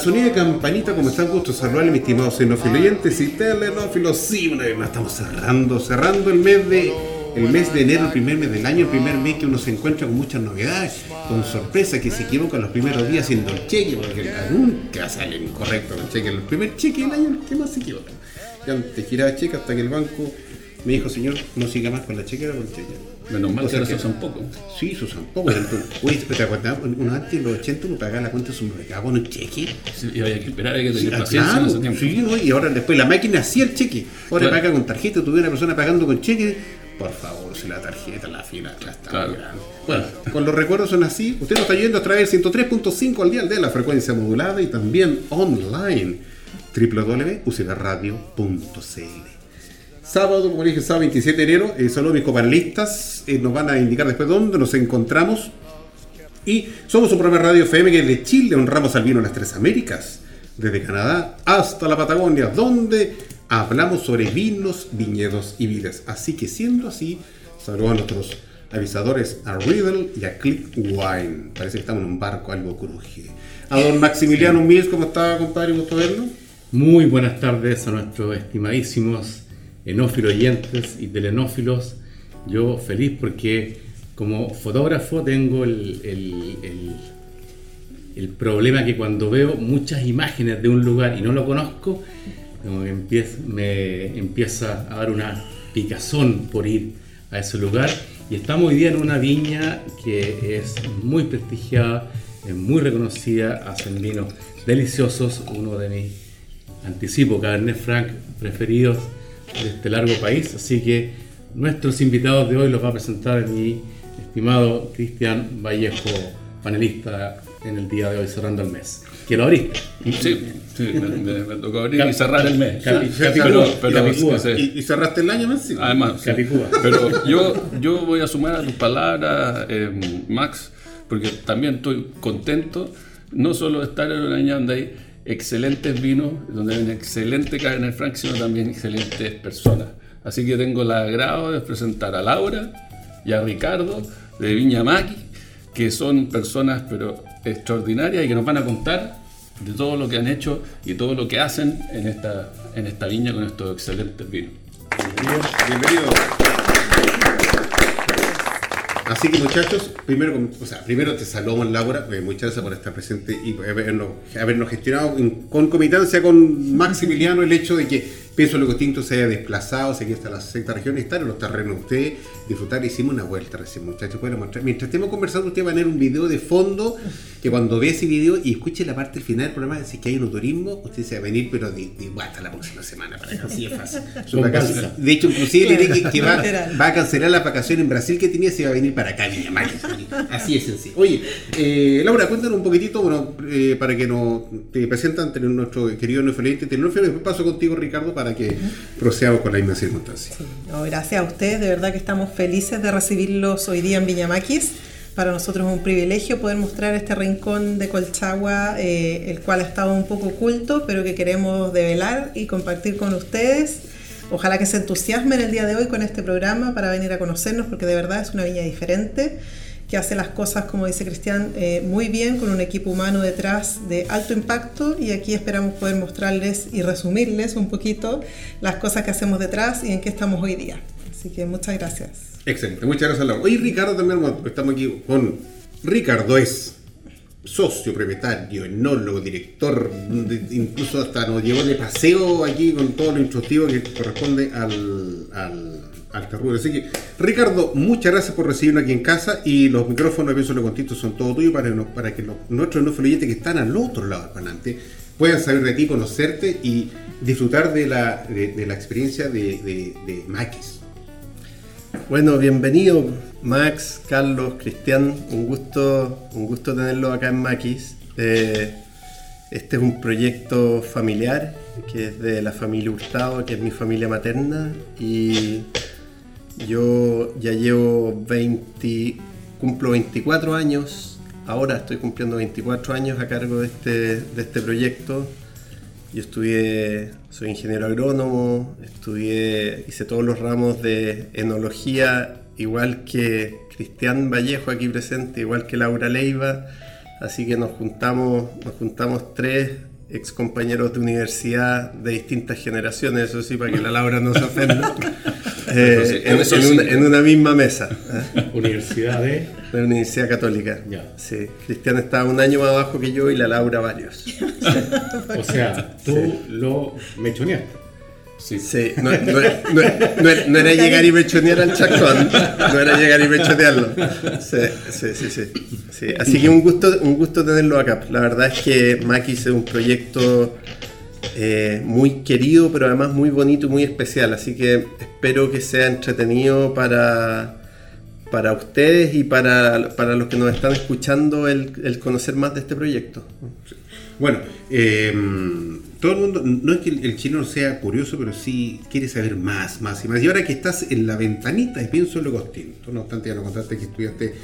Al sonido de campanita, como están gustos saludarle, mis estimados xenófilos y telenófilos. Sí, una vez más estamos cerrando, cerrando el mes de el mes de enero, el primer mes del año, el primer mes que uno se encuentra con muchas novedades, con sorpresa, que se equivoca los primeros días haciendo el cheque, porque nunca sale incorrecto el cheque. El primer cheque del año, ¿qué más se equivoca? Ya te giraba cheque hasta que el banco me dijo, señor, no siga más con la chequera con cheque. Menos mal que ahora se usan poco. Sí, se usan poco. Oye, ¿te acuerdas? Uno antes, en los 80, uno pagaba la cuenta de su mercado con un cheque. Sí, y había que esperar, había que tener paciencia en ese tiempo. Sí, y ahora después la máquina hacía el cheque. Ahora claro. paga con tarjeta, tuve una persona pagando con cheque. Por favor, si la tarjeta, la fila, la está claro. Bueno, con los recuerdos son así. Usted nos está yendo a través del 103.5 al día de la frecuencia modulada y también online www.ucbradio.cl Sábado, como dije, sábado 27 de enero, eh, saludos a mis copanelistas, eh, nos van a indicar después dónde nos encontramos. Y somos un programa de radio FM que de Chile honramos al vino en las tres Américas, desde Canadá hasta la Patagonia, donde hablamos sobre vinos, viñedos y vidas. Así que siendo así, saludos a nuestros avisadores, a Riddle y a Click Wine. Parece que estamos en un barco, algo cruje. A don Maximiliano Mills, ¿cómo está, compadre? ¿Gusto verlo? Muy buenas tardes a nuestros estimadísimos enófilos oyentes y telenófilos, yo feliz porque como fotógrafo tengo el, el, el, problema que cuando veo muchas imágenes de un lugar y no lo conozco, como que me empieza a dar una picazón por ir a ese lugar. Y estamos hoy día en una viña que es muy prestigiada, es muy reconocida, hacen vinos deliciosos, uno de mis anticipo Cabernet Franc preferidos de este largo país. Así que nuestros invitados de hoy los va a presentar mi estimado Cristian Vallejo, panelista en el día de hoy cerrando el mes. Que lo abriste. Sí, sí me, tocó abrir y cerrar el mes. y, cerraste el año más, sí. Además, pero yo, yo voy a sumar a tus palabras, eh, Max, porque también estoy contento, no solo de estar en un año donde hay excelentes vinos, donde hay una excelente cadena Frank, sino también excelentes personas. Así que tengo el agrado de presentar a Laura y a Ricardo de Viña Maki, que son personas pero extraordinarias y que nos van a contar de todo lo que han hecho y todo lo que hacen en esta, en esta viña con estos excelentes vinos. Bienvenido. Así que muchachos, primero, o sea, primero te saludo Laura, eh, muchas gracias por estar presente y habernos, habernos gestionado en concomitancia con Maximiliano el hecho de que Pienso lo distinto se haya desplazado, se aquí hasta la sexta región, estar en los terrenos ustedes, disfrutar, hicimos una vuelta recién, muchachos, pueden mostrar. Mientras estemos conversando, usted va a tener un video de fondo, que cuando ve ese video y escuche la parte final del programa, si es que hay un turismo, usted se va a venir, pero de, hasta la próxima semana, para que así es fácil. de hecho, inclusive le diré que, va, a cancelar la vacación en Brasil que tenía, se va a venir para acá, Viña Así es sencillo. Oye, eh, Laura, cuéntanos un poquitito, bueno, eh, para que nos te presentan nuestro querido Neofelente, después paso contigo, Ricardo, para que procedamos con la misma circunstancia. gracias a ustedes, de verdad que estamos felices de recibirlos hoy día en Viñamaquis. Para nosotros es un privilegio poder mostrar este rincón de Colchagua, eh, el cual ha estado un poco oculto, pero que queremos develar y compartir con ustedes. Ojalá que se entusiasmen el día de hoy con este programa para venir a conocernos, porque de verdad es una viña diferente que hace las cosas, como dice Cristian, eh, muy bien, con un equipo humano detrás de alto impacto y aquí esperamos poder mostrarles y resumirles un poquito las cosas que hacemos detrás y en qué estamos hoy día. Así que muchas gracias. Excelente, muchas gracias Laura. Oye Ricardo también, estamos aquí con Ricardo es socio, propietario, enólogo, director, incluso hasta nos llevó de paseo aquí con todo lo instructivo que corresponde al, al, al carruro. Así que, Ricardo, muchas gracias por recibirnos aquí en casa y los micrófonos Pienso Lo son todo tuyos para, que los- nuestros no que están al otro lado del panante puedan saber de ti, conocerte y disfrutar de la, de la experiencia de, de, de Maquis. Bueno, bienvenido Max, Carlos, Cristian, un gusto, un gusto tenerlo acá en Maquis. Eh, este es un proyecto familiar que es de la familia Hurtado, que es mi familia materna y yo ya llevo 20, cumplo 24 años, ahora estoy cumpliendo 24 años a cargo de este, de este proyecto. Yo estudié, soy ingeniero agrónomo, estudié, hice todos los ramos de enología, igual que Cristian Vallejo aquí presente, igual que Laura Leiva, así que nos juntamos, nos juntamos tres ex compañeros de universidad de distintas generaciones, eso sí, para que la Laura no se ofenda, eh, sí, en, sí. una, en una misma mesa. ¿eh? Universidad de... De la Universidad Católica. Ya. Sí, Cristian estaba un año más abajo que yo y la Laura varios. O sea, tú lo mechoneaste. Sí. Sí, no, no- no- no- no era llegar y mechonear al chacón, no era llegar y mechonearlo. Sí, sí, sí, sí, sí. Así que un gusto, un gusto tenerlo acá. La verdad es que Maquis es un proyecto eh, muy querido, pero además muy bonito y muy especial. Así que espero que sea entretenido para, para ustedes y para, para los que nos están escuchando el, el conocer más de este proyecto. Bueno, eh, todo el mundo, no es que el, el chileno sea curioso, pero sí quiere saber más, más y más. Y ahora que estás en la ventanita y pienso en lo distinto, no obstante ya nos contaste que estudiaste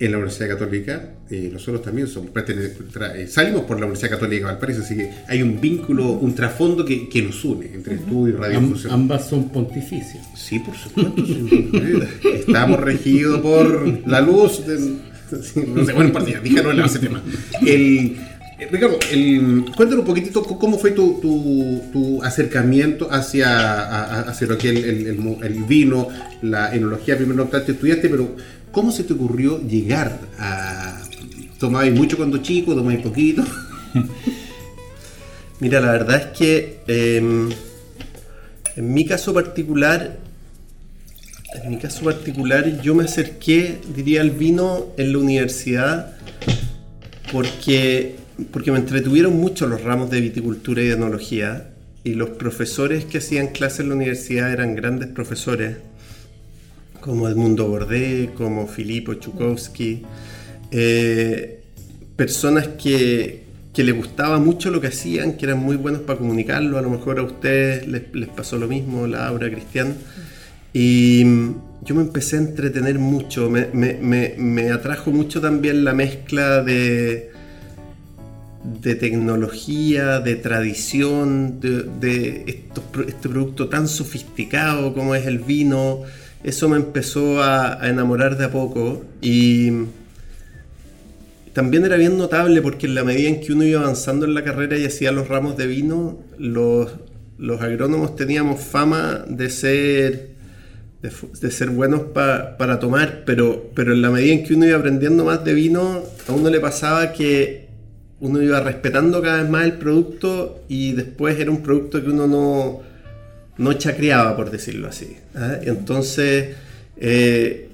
en la Universidad Católica, eh, nosotros también somos, eh, salimos por la Universidad Católica de Valparaíso, así que hay un vínculo, un trasfondo que, que nos une entre estudio y Am- radiodifusión. ambas son pontificias. Sí, por supuesto. sí. Estamos regidos por la luz. sí, no sé, bueno, partida, díganos en ese tema. El, eh, Ricardo, el, cuéntanos un poquitito cómo fue tu, tu- acercamiento hacia, hacia lo que el, el vino, la enología, primero no obstante estudiaste, pero ¿cómo se te ocurrió llegar a... ¿Tomabais mucho cuando chico? ¿Tomabais poquito? Mira, la verdad es que em, en mi caso particular, en mi caso particular, yo me acerqué, diría, al vino en la universidad porque, porque me entretuvieron mucho los ramos de viticultura y de enología y los profesores que hacían clases en la universidad eran grandes profesores como Edmundo Bordé, como Filippo Chukowski, eh, personas que, que les gustaba mucho lo que hacían, que eran muy buenos para comunicarlo, a lo mejor a ustedes les, les pasó lo mismo, Laura, Cristian, y yo me empecé a entretener mucho, me, me- me- me atrajo mucho también la mezcla de, de tecnología, de tradición, de, este producto tan sofisticado como es el vino. Eso me empezó a, a enamorar de a poco y también era bien notable porque en la medida en que uno iba avanzando en la carrera y hacía los ramos de vino, los, los agrónomos teníamos fama de ser, de ser buenos pa- para tomar, pero, pero en la medida en que uno iba aprendiendo más de vino, a uno le pasaba que uno iba respetando cada vez más el producto y después era un producto que uno no, no chacreaba, por decirlo así. ¿ah? Entonces, eh,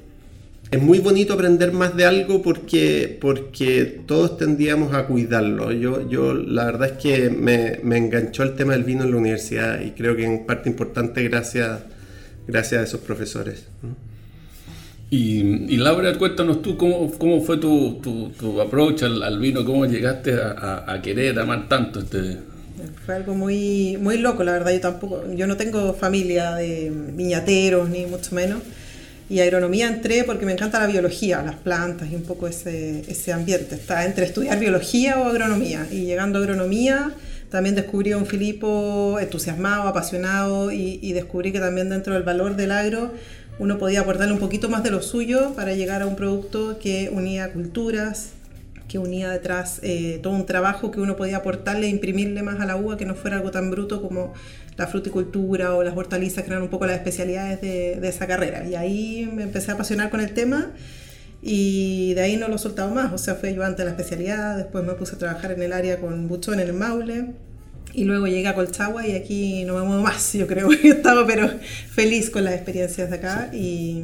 es muy bonito aprender más de algo porque, porque todos tendíamos a cuidarlo. Yo, yo la verdad es que me, me enganchó el tema del vino en la universidad y creo que en parte importante gracias, gracias a esos profesores. Y, y Laura, cuéntanos tú cómo, cómo fue tu, tu, tu approach al, al vino, cómo llegaste a, querer amar tanto este... Fue algo muy, muy loco, la verdad. Yo tampoco, yo no tengo familia de viñateros, ni mucho menos. Y agronomía entré porque me encanta la biología, las plantas y un poco ese, ese ambiente. Está entre estudiar biología o agronomía. Y llegando a agronomía, también descubrí a un Filipo entusiasmado, apasionado y, y descubrí que también dentro del valor del agro uno podía aportarle un poquito más de lo suyo para llegar a un producto que unía culturas, que unía detrás eh, todo un trabajo que uno podía aportarle imprimirle más a la uva, que no fuera algo tan bruto como la fruticultura o las hortalizas, que eran un poco las especialidades de, de esa carrera. Y ahí me empecé a apasionar con el tema y de ahí no lo he soltado más. O sea, fue yo antes la especialidad, después me puse a trabajar en el área con Buchón en el Maule. Y luego llegué a Colchagua y aquí no me muevo más, yo creo que estaba pero feliz con las experiencias de acá y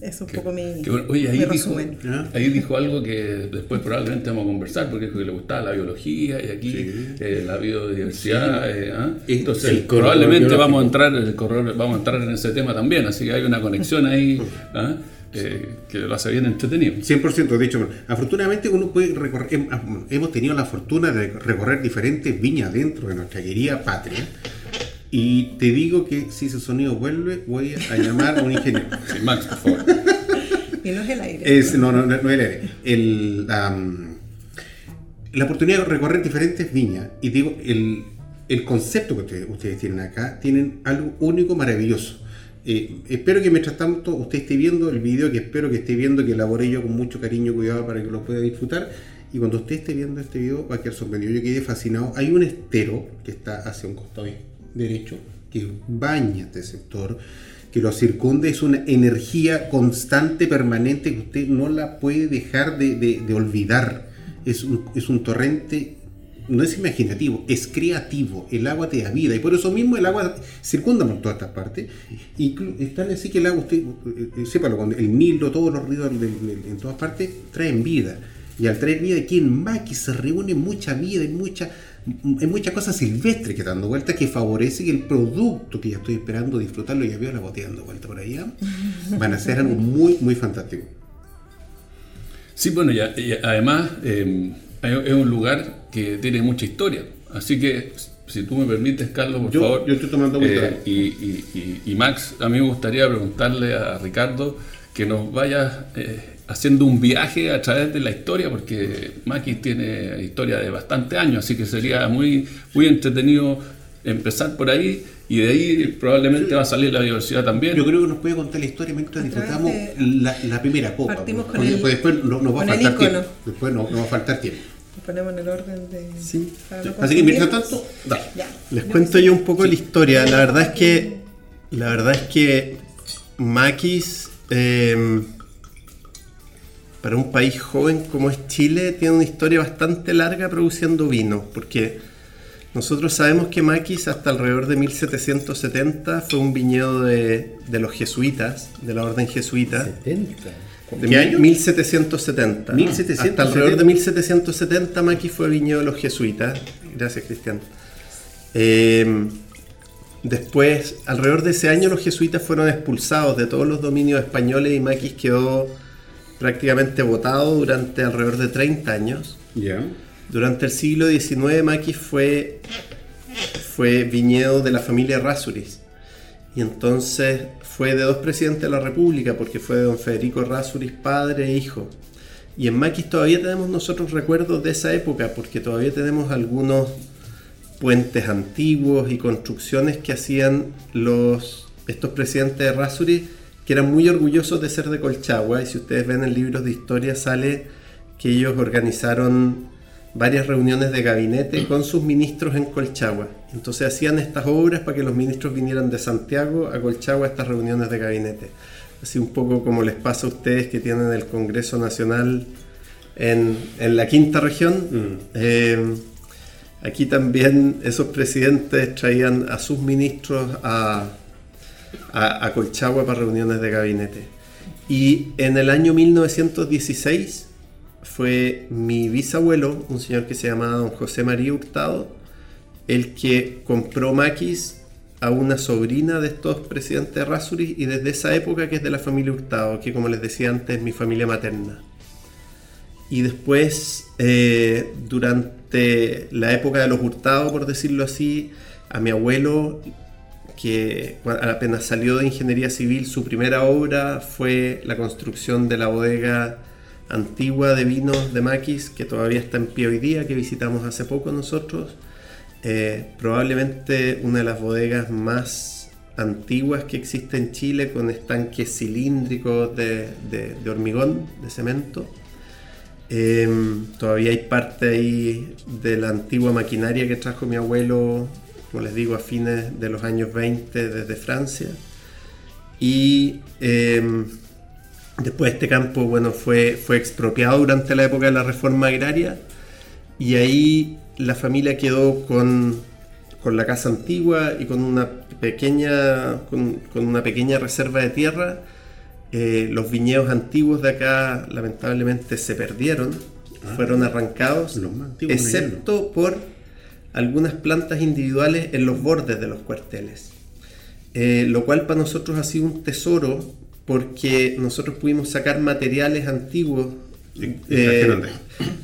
es un poco mi, bueno, Oye, ahí mi dijo, resumen. ahí dijo algo que después probablemente vamos a conversar, porque dijo que le gustaba la biología y aquí eh, la biodiversidad. eh, ¿ah? Entonces, el probablemente biológico. vamos a, entrar, el corredor- vamos a entrar en ese tema también, así que hay una conexión ahí ¿ah? Eh, que lo hace bien entretenido. 100%, de hecho, afortunadamente uno puede recorrer, hem- hemos tenido la fortuna de recorrer diferentes viñas dentro de nuestra querida patria. Y te digo que si ese sonido vuelve, voy a llamar a un ingeniero. Sí, Max, por favor. Y no es el aire. Es, no, no, no, no el aire. El, la oportunidad de recorrer diferentes viñas. Y digo, el, el concepto que ustedes, ustedes tienen acá, tienen algo único, maravilloso. Eh, espero que mientras tanto usted esté viendo el video, que espero que esté viendo, que elaboré yo con mucho cariño y cuidado para que lo pueda disfrutar. Y cuando usted esté viendo este video, va a quedar sorprendido. Yo quedé fascinado. Hay un estero que está hacia un costado derecho, que baña este sector, que lo circunda. Es una energía constante, permanente, que usted no la puede dejar de, de- olvidar. Es un, es un torrente no es imaginativo, es creativo. El agua te da vida y por eso mismo el agua circunda por todas estas partes. Y tan así que el agua, usted, eh, eh, sépalo, con el Nilo, todos los ríos en todas partes traen vida. Y al traer vida aquí en Maki se reúne mucha vida, hay mucha, hay muchas cosas silvestres que dando vuelta que favorece que el producto que ya estoy esperando disfrutarlo, ya veo la botella dando vuelta por allá, van a ser algo muy, muy fantástico. Sí, bueno, y, a- y además hay- es un lugar que tiene mucha historia. Así que, si tú me permites, Carlos, por Yo- favor. yo estoy tomando eh, y, y- y- y Max, a mí me gustaría preguntarle a Ricardo que nos vaya eh, haciendo un viaje a través de la historia, porque Maquis tiene historia de bastante años, así que sería muy, muy entretenido empezar por ahí y de ahí probablemente va a salir la diversidad también. Yo creo que nos puede contar la historia mientras disfrutamos de- la, la primera copa. Partimos con porque el- después, después no, nos va a faltar tiempo. Después no, nos va a faltar tiempo. Ponemos en el orden de. Sí. Así que mientras tanto, dale. Ya. Les cuento yo un poco la historia. La verdad es que. La verdad es que. Maquis. eh, para un país joven como es Chile, tiene una historia bastante larga produciendo vino. Porque nosotros sabemos que Maquis hasta alrededor de 1770 fue un viñedo de, de los jesuitas, de la orden jesuita. 70. De ¿Qué año? 1770. 1770. Hasta alrededor de 1770 Maki fue viñedo de los jesuitas. Gracias, Cristian. Eh, después, alrededor de ese año, los jesuitas fueron expulsados de todos los dominios españoles y Maquis quedó prácticamente votado durante alrededor de 30 años. Ya. Durante el siglo XIX, Maquis fue, fue viñedo de la familia Rasuris. Y entonces fue de dos presidentes de la República, porque fue de don Federico Rasuris, padre e hijo. Y en Maquis todavía tenemos nosotros recuerdos de esa época, porque todavía tenemos algunos puentes antiguos y construcciones que hacían los, estos presidentes de Rasuris, que eran muy orgullosos de ser de Colchagua. Y si ustedes ven en libros de historia, sale que ellos organizaron varias reuniones de gabinete con sus ministros en Colchagua. Entonces hacían estas obras para que los ministros vinieran de Santiago a Colchagua a estas reuniones de gabinete. Así un poco como les pasa a ustedes que tienen el Congreso Nacional en, en la quinta región. Eh, aquí también esos presidentes traían a sus ministros a, a, a Colchagua para reuniones de gabinete. Y en el año 1916 fue mi bisabuelo, un señor que se llamaba don José María Hurtado, el que compró maquis a una sobrina de estos presidentes de Rasuris y desde esa época que es de la familia Hurtado, que como les decía antes es mi familia materna. Y después, eh, durante la época de los Hurtados, por decirlo así, a mi abuelo, que apenas salió de ingeniería civil, su primera obra fue la construcción de la bodega antigua de vinos de Maquis, que todavía está en pie hoy día, que visitamos hace poco nosotros. Eh, probablemente una de las bodegas más antiguas que existe en Chile con estanques cilíndricos de, de- hormigón, de cemento. Em, todavía hay parte ahí de la antigua maquinaria que trajo mi abuelo, como les digo, a fines de los años 20 desde Francia. Y em, después este campo bueno, fue, fue expropiado durante la época de la reforma agraria y ahí la familia quedó con, con la casa antigua y con una pequeña, con, con una pequeña reserva de tierra. Eh, los viñedos antiguos de acá lamentablemente se perdieron, fueron arrancados, los excepto por algunas plantas individuales en los bordes de los cuarteles. Eh, lo cual para nosotros ha sido un tesoro porque nosotros pudimos sacar materiales antiguos eh, trajeron de ahí.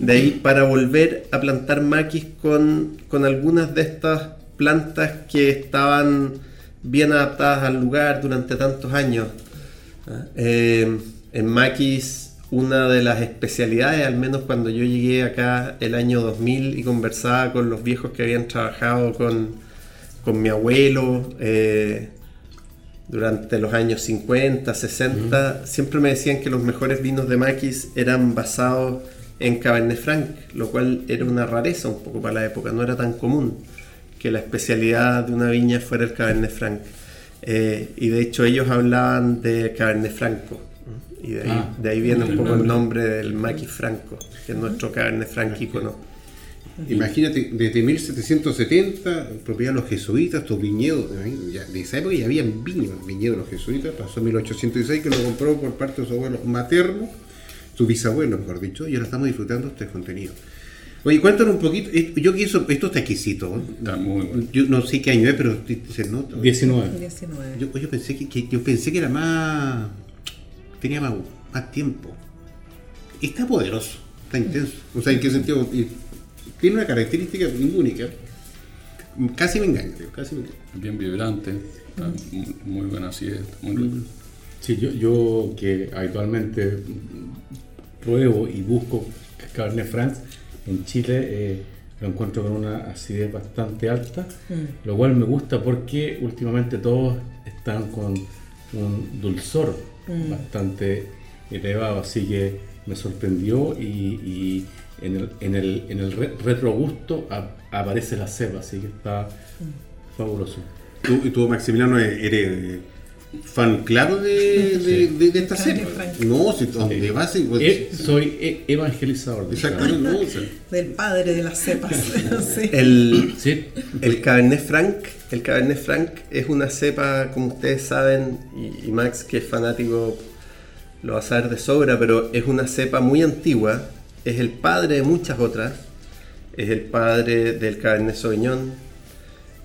de ahí para volver a plantar maquis con, con algunas de estas plantas que estaban bien adaptadas al lugar durante tantos años. ¿ah? Eh, en maquis, una de las especialidades, al menos cuando yo llegué acá el año 2000 y conversaba con los viejos que habían trabajado con, con mi abuelo, eh, durante los años 50, 60, siempre me decían que los mejores vinos de Maquis eran basados en Cabernet Franc, lo cual era una rareza un poco para la época, no era tan común que la especialidad de una viña fuera el Cabernet Franc. Eh, y de hecho ellos hablaban de Cabernet Franco, y de ahí, Ah, de ahí viene un el poco el nombre. nombre del Maquis Franco, que es nuestro Cabernet Franc ícono. Imagínate, desde 1770, propiedad de los jesuitas, estos viñedos, ¿eh? ya, de esa época ya habían viñedos, viñedos de los jesuitas, pasó en 1806 que lo compró por parte de su abuelo materno, su bisabuelo, mejor dicho, y ahora estamos disfrutando este contenido. Oye, cuéntanos un poquito, eh, yo quiso, esto está exquisito, ¿eh? Está muy bueno. yo no sé qué año es, pero se nota. 19. 19. Yo, yo pensé que, que- yo pensé que era más. tenía más, más tiempo. Está poderoso, está intenso. O sea, ¿en qué sentido? Tiene una característica única. Casi me engaña, tío, casi me engaña. Bien vibrante. muy, muy buena acidez. Muy rico. Sí, yo, yo que habitualmente pruebo y busco Cabernet Franc en Chile eh, lo encuentro con una acidez bastante alta, lo cual me gusta porque últimamente todos están con un dulzor bastante elevado, así que me sorprendió y, y en el, en el, en el re- retrogusto ap- aparece la cepa, así que está fabuloso. Tú, y tú, Maximiliano, eres eres fan claro de, de, de- de esta. Franc. No, si donde vas y- pues, Eh, soy e- evangelizador. de Exactamente, no. o sea, Del padre de las cepas. sí. El, Sí, El Cabernet Franc, el Cabernet Franc es una cepa, como ustedes saben, y, y Max que es fanático lo va a saber de sobra, pero es una cepa muy antigua, es el padre de muchas otras, es el padre del Cabernet Sauvignon,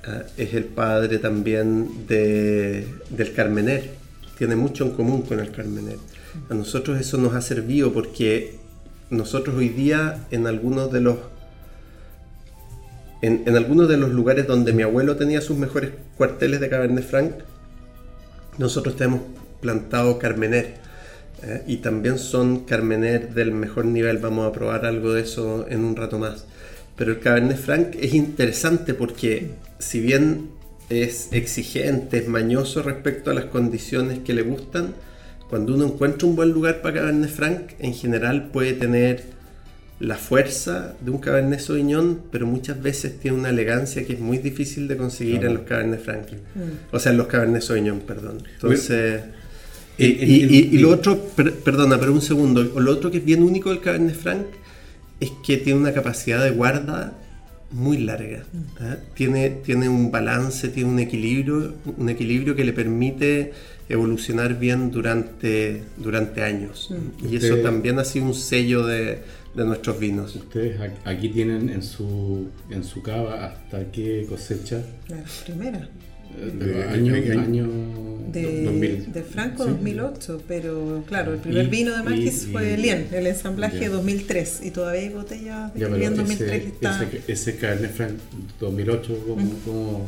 ah, es el padre también de- del Carmener, tiene mucho en común con el Carmener. A nosotros eso nos ha servido porque nosotros hoy día en algunos de los en, en algunos de los lugares donde mi abuelo tenía sus mejores cuarteles de Cabernet Franc, nosotros tenemos plantado Carmener. ¿Eh? y también son Carmener del mejor nivel. Vamos a probar algo de eso en un rato más. Pero el Cabernet Franc es interesante porque, si bien es exigente, es mañoso respecto a las condiciones que le gustan, cuando uno encuentra un buen lugar para Cabernet Franc, en general puede tener la fuerza de un Cabernet Sauvignon, pero muchas veces tiene una elegancia que es muy difícil de conseguir Claro. en los Cabernet Franc. O sea, en los Cabernet Sauvignon, perdón. Entonces... El- y- y- y lo otro, per- perdona, pero un segundo, lo otro que es bien único del Cabernet Franc es que tiene una capacidad de guarda muy larga. ¿ah? Tiene, tiene un balance, tiene un equilibrio, un equilibrio que le permite evolucionar bien durante, durante años. Y eso también ha sido un sello de, de nuestros vinos. Ustedes aquí tienen en su, en su cava hasta qué cosecha. La primera. Eh, De- año, de- año De, 2000. de Franco Sí. 2008, pero claro, el primer Y- vino de Maquis y- fue y- Lien, el ensamblaje Ya. 2003, y todavía hay botellas de Ya, Lien 2003 ese, que está... ese, ese Cabernet Franc 2008, ¿cómo, cómo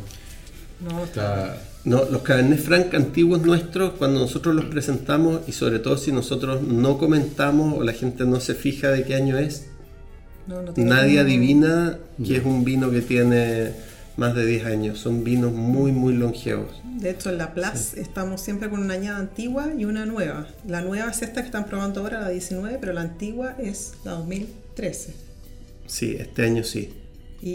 no, está-? No, los Cabernet Franc antiguos nuestros, cuando nosotros los presentamos y sobre todo si nosotros no comentamos o la gente no se fija de qué año es, no, no nadie como- adivina que es un vino que tiene más de 10 años. Son vinos muy, muy longevos. De hecho, en la Plaza estamos siempre con una añada antigua y una nueva. La nueva es esta que están probando ahora, la 19, pero la antigua es la 2013. Sí, este año sí. Y,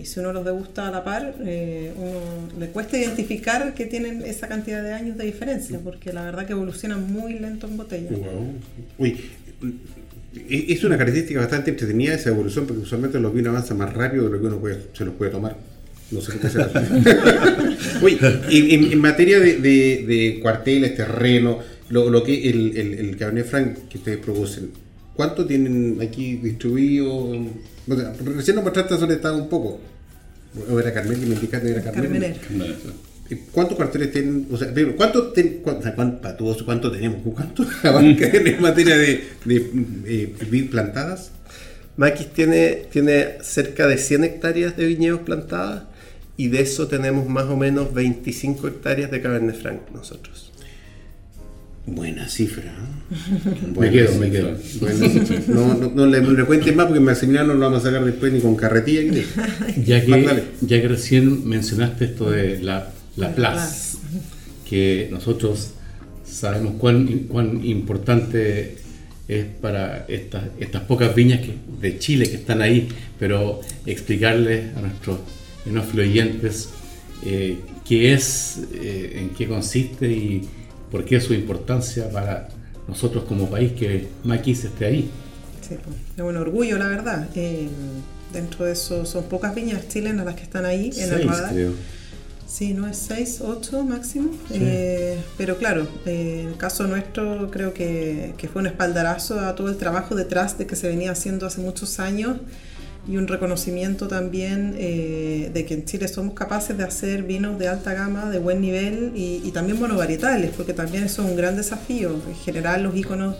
y si uno los degusta a la par, eh, uno le cuesta identificar que tienen esa cantidad de años de diferencia, porque la verdad que evolucionan muy lento en botella. Wow. Uy, es una característica bastante entretenida esa evolución, porque usualmente los vinos avanzan más rápido de lo que uno puede- se los puede tomar. No sé qué será. Uy, en, en- en materia de, de- de cuarteles, terreno, lo, lo que el, el, el Cabernet Franc que ustedes producen, ¿cuánto tienen aquí distribuido? O sea, recién nos mostraste sobre estado un poco. O era Carmel que me indicaste que era Carmel. ¿Cuántos cuarteles tienen? O sea, ¿cuánto, ten- cuán- o sea, cuán- para todos, ¿cuánto tenemos? ¿Cuánto abarcan en materia de, de, eh, vid plantadas? Maquis tiene, tiene cerca de 100 hectáreas de viñedos plantadas y de eso tenemos más o menos 25 hectáreas de Cabernet Franc nosotros. Buena cifra. ¿eh? Me quedo, me quedo. Buena cifra. No, no, no le, cuentes más porque Maximiliano no lo vamos a sacar después ni con carretilla. ni. Ya que, ya que recién mencionaste esto de la, la La Place, que nosotros sabemos cuán, cuán importante es para estas, estas pocas viñas que, de Chile que están ahí, pero explicarles a nuestros enófilos oyentes eh, qué es, eh, en qué consiste y por qué es su importancia para nosotros como país que Maquis esté ahí. Sí, pues, es un orgullo, la verdad. Eh, dentro de eso son pocas viñas chilenas las que están ahí en el Seis, radar. creo. Sí, no es 6, 8 máximo. Eh, pero claro, eh, el caso nuestro creo que, que fue un espaldarazo a todo el trabajo detrás de que se venía haciendo hace muchos años y un reconocimiento también eh, de que en Chile somos capaces de hacer vinos de alta gama, de buen nivel y, y también monovarietales, porque también eso es un gran desafío. En general los iconos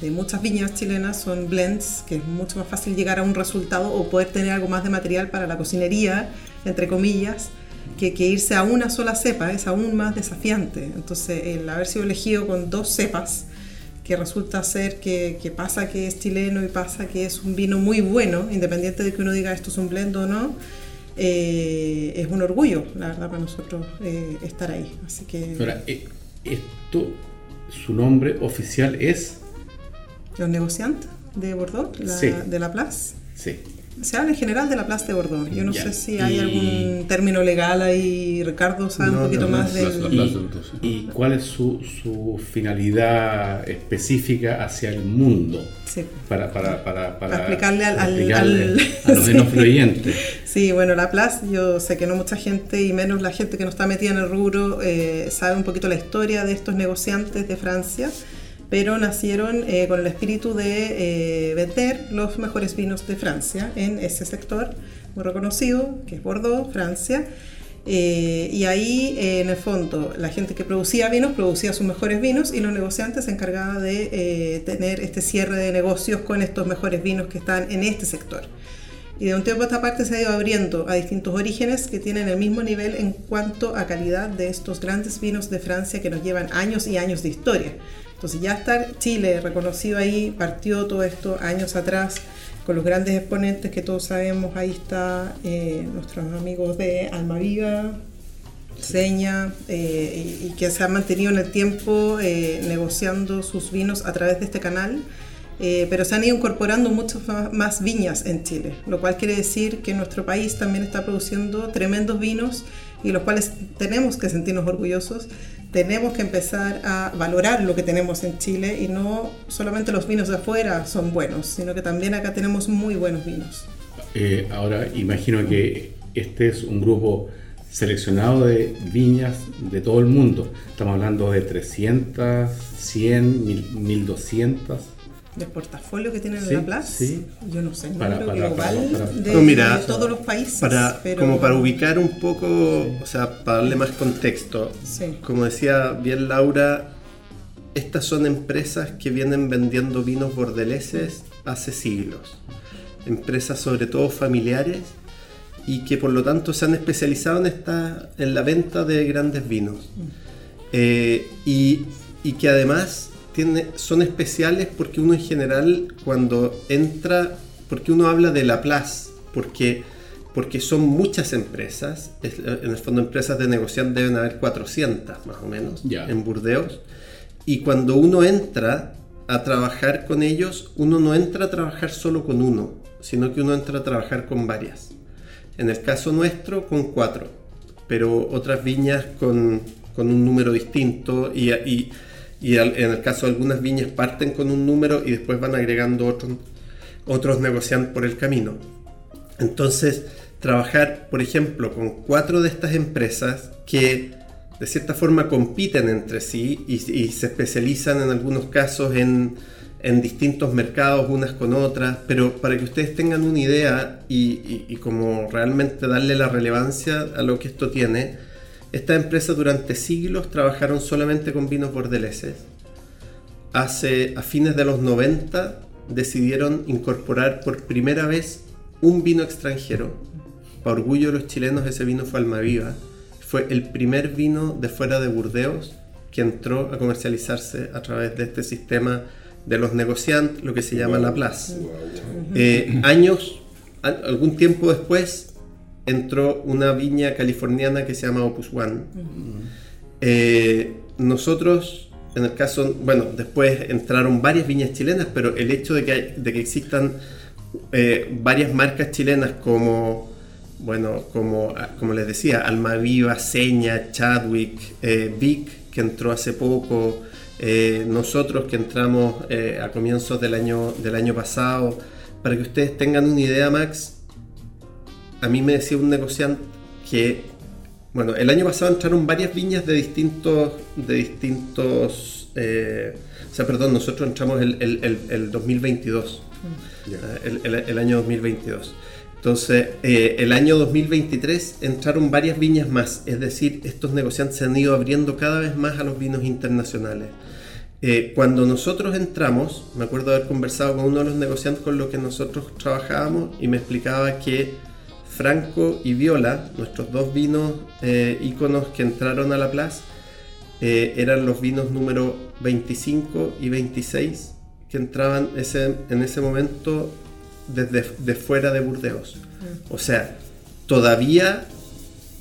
de muchas viñas chilenas son blends, que es mucho más fácil llegar a un resultado o poder tener algo más de material para la cocinería, entre comillas, que, que irse a una sola cepa es aún más desafiante. Entonces, el haber sido elegido con dos cepas, que resulta ser que, que pasa que es chileno y pasa que es un vino muy bueno, independiente de que uno diga esto es un blend o no, eh, es un orgullo, la verdad, para nosotros eh, estar ahí. Así que Ahora, eh, esto, su nombre oficial es. los negociantes de Bordeaux, la- Sí. de la Place. Sí. Se habla en general de la Place de Bordeaux. Yo no sé si hay Y- algún término legal ahí. Ricardo sabe No, un poquito no, más ¿Y, Plaza de sí. y cuál es su, su finalidad específica hacia el mundo? Sí. Para, para, para, Para explicarle al- al- explicarle al- a los sí. enófilos oyentes. Sí, bueno, la Place, yo sé que no mucha gente, y menos la gente que no está metida en el rubro, eh, sabe un poquito la historia de estos negociantes de Francia, pero nacieron eh, con el espíritu de eh, vender los mejores vinos de Francia en ese sector muy reconocido, que es Bordeaux, Francia. Eh, y ahí, eh, en el fondo, la gente que producía vinos producía sus mejores vinos y los negociantes se encargaban de eh, tener este cierre de negocios con estos mejores vinos que están en este sector. Y de un tiempo a esta parte se ha ido abriendo a distintos orígenes que tienen el mismo nivel en cuanto a calidad de estos grandes vinos de Francia que nos llevan años y años de historia. Entonces ya estar Chile reconocido ahí, partió todo esto años atrás con los grandes exponentes que todos sabemos, ahí está eh, nuestros amigos de Almaviva, Seña, eh, y, y que se han mantenido en el tiempo eh, negociando sus vinos a través de este canal. Eh, pero se han ido incorporando muchas más viñas en Chile, lo cual quiere decir que nuestro país también está produciendo tremendos vinos y los cuales tenemos que sentirnos orgullosos. Tenemos que empezar a valorar lo que tenemos en Chile y no solamente los vinos de afuera son buenos, sino que también acá tenemos muy buenos vinos. Eh, ahora, imagino que este es un grupo seleccionado de viñas de todo el mundo. Estamos hablando de 300, 100, 1000, 1200. Del portafolio que tienen Sí, en la plaza, sí. yo no sé, el Para- para- global para- para- de, No, mira, de todos los países. Para, pero- Como para ubicar un poco, o sea, para darle más contexto, Sí. como decía bien Laura, estas son empresas que vienen vendiendo vinos bordeleses hace siglos. Empresas sobre todo familiares y que por lo tanto se han especializado en, esta, en la venta de grandes vinos. Eh, y, y que además tiene, son especiales porque uno en general cuando entra, porque uno habla de la plaza, porque porque son muchas empresas, es- en el fondo empresas de negociar deben haber 400 más o menos Ya. en Burdeos, y cuando uno entra a trabajar con ellos, uno no entra a trabajar solo con uno, sino que uno entra a trabajar con varias. En el caso nuestro, con cuatro, pero otras viñas con, con un número distinto y, y- y en el caso de algunas viñas parten con un número y después van agregando otros, otros negocian por el camino. Entonces, trabajar, por ejemplo, con cuatro de estas empresas que de cierta forma compiten entre sí y, se especializan en algunos casos en, en distintos mercados unas con otras, pero para que ustedes tengan una idea y, y- y como realmente darle la relevancia a lo que esto tiene, estas empresas durante siglos trabajaron solamente con vinos bordeleses. Hace, a fines de los 90 decidieron incorporar por primera vez un vino extranjero. Para orgullo de los chilenos ese vino fue Almaviva. Fue el primer vino de fuera de Burdeos que entró a comercializarse a través de este sistema de los negociantes, lo que se llama la Place. Eh, años, algún tiempo después, entró una viña californiana que se llama Opus One. Eh, nosotros, en el caso, bueno, después entraron varias viñas chilenas, pero el hecho de que, hay- de que existan eh, varias marcas chilenas como, bueno, como, como les decía, Almaviva, Seña, Chadwick, eh, Vic, que entró hace poco, nosotros que entramos a comienzos del año, del año pasado, para que ustedes tengan una idea, Max, a mí me decía un negociante que, bueno, el año pasado entraron varias viñas de distintos, de distintos, eh, o sea, perdón, nosotros entramos el, el, el, el 2022, Ya. eh, el, año 2022. Entonces, eh, el año 2023 entraron varias viñas más, es decir, estos negociantes se han ido abriendo cada vez más a los vinos internacionales. Eh, cuando nosotros entramos, me acuerdo de haber conversado con uno de los negociantes con los que nosotros trabajábamos y me explicaba que Franco y Viola, nuestros dos vinos eh, íconos que entraron a la plaza, eh, eran los vinos número 25 y 26 que entraban ese, en ese momento desde de fuera de Burdeos. O sea, todavía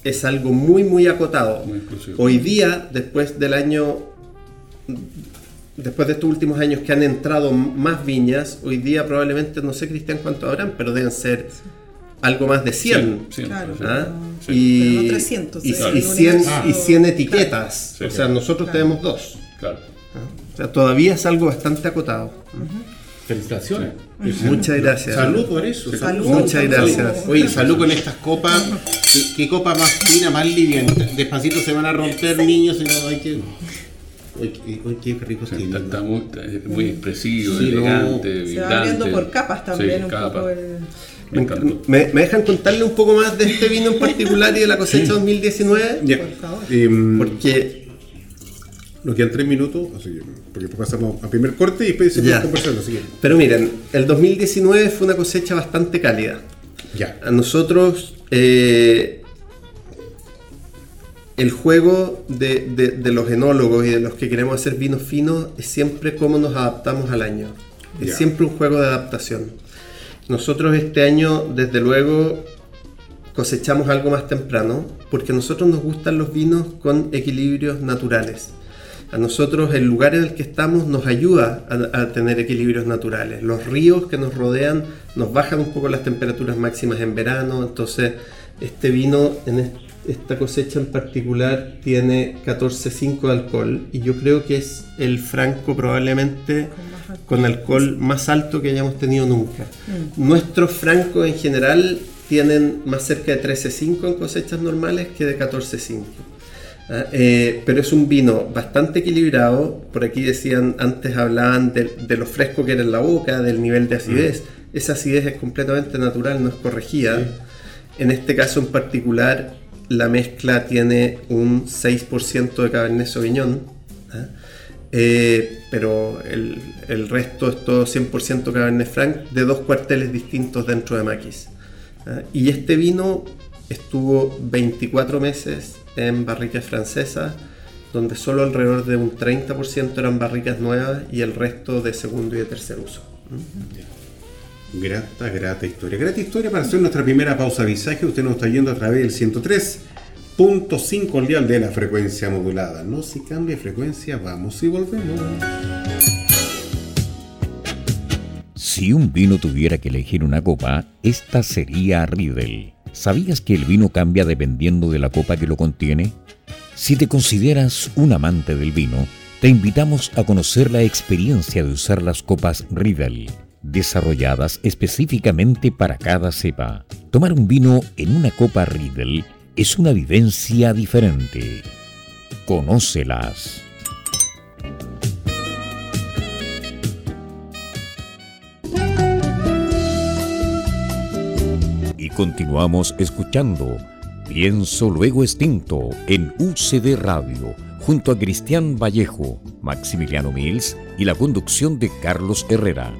es algo muy, muy acotado. Muy. Hoy día, después del año, después de estos últimos años que han entrado más viñas, hoy día probablemente, no sé Cristian cuánto habrán, pero deben ser algo más de 100. Sí, Claro. ¿ah? Sí. Y, Pero no 300, y, sí, y el 100, universo- y 100 etiquetas. Sí. o sea, nosotros Claro. tenemos dos. Claro. ¿ah? O sea, todavía es algo bastante acotado. Felicitaciones. Muchas gracias. Salud por eso. Salud. Muchas salud. gracias. Oye, salud con estas copas. ¿Qué, qué copa más fina, más liviana? Despacito se van a romper, niños, y no hay que. Oye, qué- rico Sí, está está, está muy, expresivo, Sí, no. elegante, Se va abriendo por capas también Sí, un capa. poco el... Me. ¿Me, me dejan contarle un poco más de este vino en particular y de la cosecha 2019? Ya. Por favor. Em, Porque nos quedan tres minutos, así que, porque pasamos a primer corte y después seguimos Ya. conversando. Así que, Pero miren, el 2019 fue una cosecha bastante cálida. ya. A nosotros eh, el juego de, de- de los enólogos y de los que queremos hacer vinos finos es siempre cómo nos adaptamos al año. Es siempre un juego de adaptación. Nosotros este año, desde luego, cosechamos algo más temprano porque a nosotros nos gustan los vinos con equilibrios naturales. A nosotros el lugar en el que estamos nos ayuda a, tener equilibrios naturales. Los ríos que nos rodean nos bajan un poco las temperaturas máximas en verano. Entonces este vino en es- esta cosecha en particular tiene 14,5 de alcohol y yo creo que es el franco probablemente con alcohol más alto que hayamos tenido nunca. Nuestros francos en general tienen más cerca de 13,5 en cosechas normales que de 14,5. Ah, eh, pero es un vino bastante equilibrado. Por aquí decían, antes hablaban de, de lo fresco que era en la boca, del nivel de acidez. Esa acidez es completamente natural, no es corregida. En este caso en particular, la mezcla tiene un 6% de Cabernet Sauvignon. Eh, pero el, el resto es todo 100% Cabernet Franc de dos cuarteles distintos dentro de Maquis. ¿ah? Y este vino estuvo 24 meses en barricas francesas, donde solo alrededor de un 30% eran barricas nuevas y el resto de segundo y de tercer uso. Grata, grata historia. Grata historia para hacer nuestra primera pausa visaje. Usted nos está yendo a través del 103.5 al dial de la frecuencia modulada. No si cambia frecuencia, vamos y volvemos. Si un vino tuviera que elegir una copa, esta sería Riedel. ¿Sabías que el vino cambia dependiendo de la copa que lo contiene? Si te consideras un amante del vino, te invitamos a conocer la experiencia de usar las copas Riedel, desarrolladas específicamente para cada cepa. Tomar un vino en una copa Riedel es una vivencia diferente. Conócelas. Y continuamos escuchando Pienso Luego Extinto en UCD Radio, junto a Cristian Vallejo, Maximiliano Mills y la conducción de Carlos Herrera.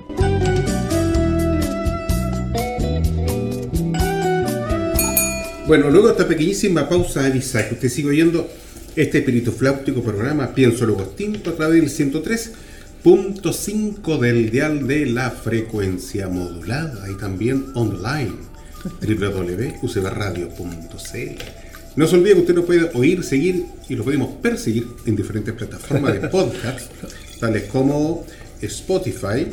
Bueno, luego de esta pequeñísima pausa de que usted sigue oyendo este espíritu flautico programa Pienso Luego Extinto a través del 103.5 del dial de la frecuencia modulada y también online www.ucbradio.cl. No se olvide que usted nos puede oír, seguir y lo podemos perseguir en diferentes plataformas de podcast, tales como Spotify,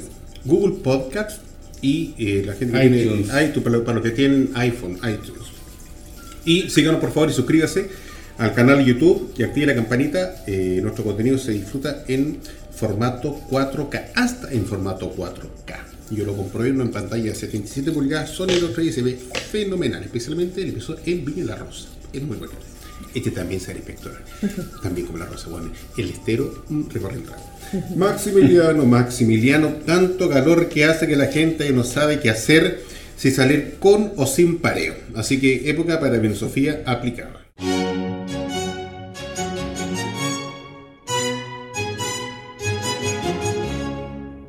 Google Podcast y eh, la gente que tiene iTunes, para los que tienen iPhone, iTunes. Y síganos por favor y suscríbase al canal YouTube y active la campanita. Eh, nuestro contenido se disfruta en formato 4K, hasta en formato 4K. Yo lo comprobé en pantalla de 77 pulgadas Sony 3 y se ve fenomenal, especialmente el episodio El Viña la Rosa. Es muy bueno. Este también será inspector. También como la Rosa. Bueno, el estero mm, recorre el trago. Maximiliano, Maximiliano, tanto calor que hace que la gente no sabe qué hacer si salir con o sin pareo. Así que época para filosofía aplicada.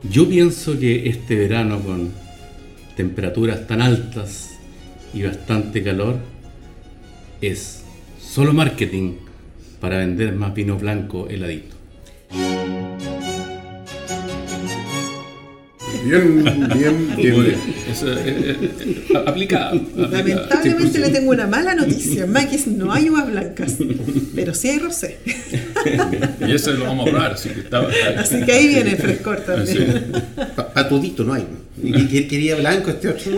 Yo pienso que este verano con temperaturas tan altas y bastante calor es solo marketing para vender más vino blanco heladito. Bien, bien, bien. Eso, eh, eh, eh, aplicado. Lamentablemente le tengo una mala noticia. Maquis no hay uvas blancas, pero sí hay rosé. y eso lo vamos a probar. Así que, así que ahí viene el frescor también. Para todito no hay. Quería blanco este otro.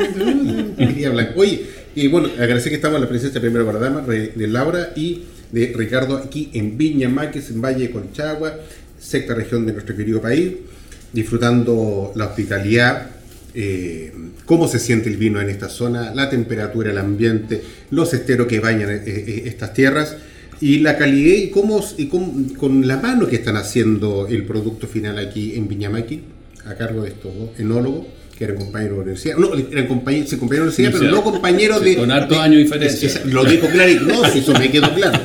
Quería blanco. Oye, y bueno, agradecer que estamos en la presencia de primera guardama de Laura y de Ricardo aquí en Viña Maquis, en Valle de Conchagua, sexta región de nuestro querido país disfrutando la hospitalidad, eh, cómo se siente el vino en esta zona, la temperatura, el ambiente, los esteros que bañan eh, eh, estas tierras y la calidad y cómo, y con, la mano que están haciendo el producto final aquí en Viñamaqui, a cargo de estos dos enólogos que eran compañeros de universidad, no, eran compañeros, de universidad, pero no compañeros de... Con hartos años diferencia. lo dijo claro, no, eso me quedó claro.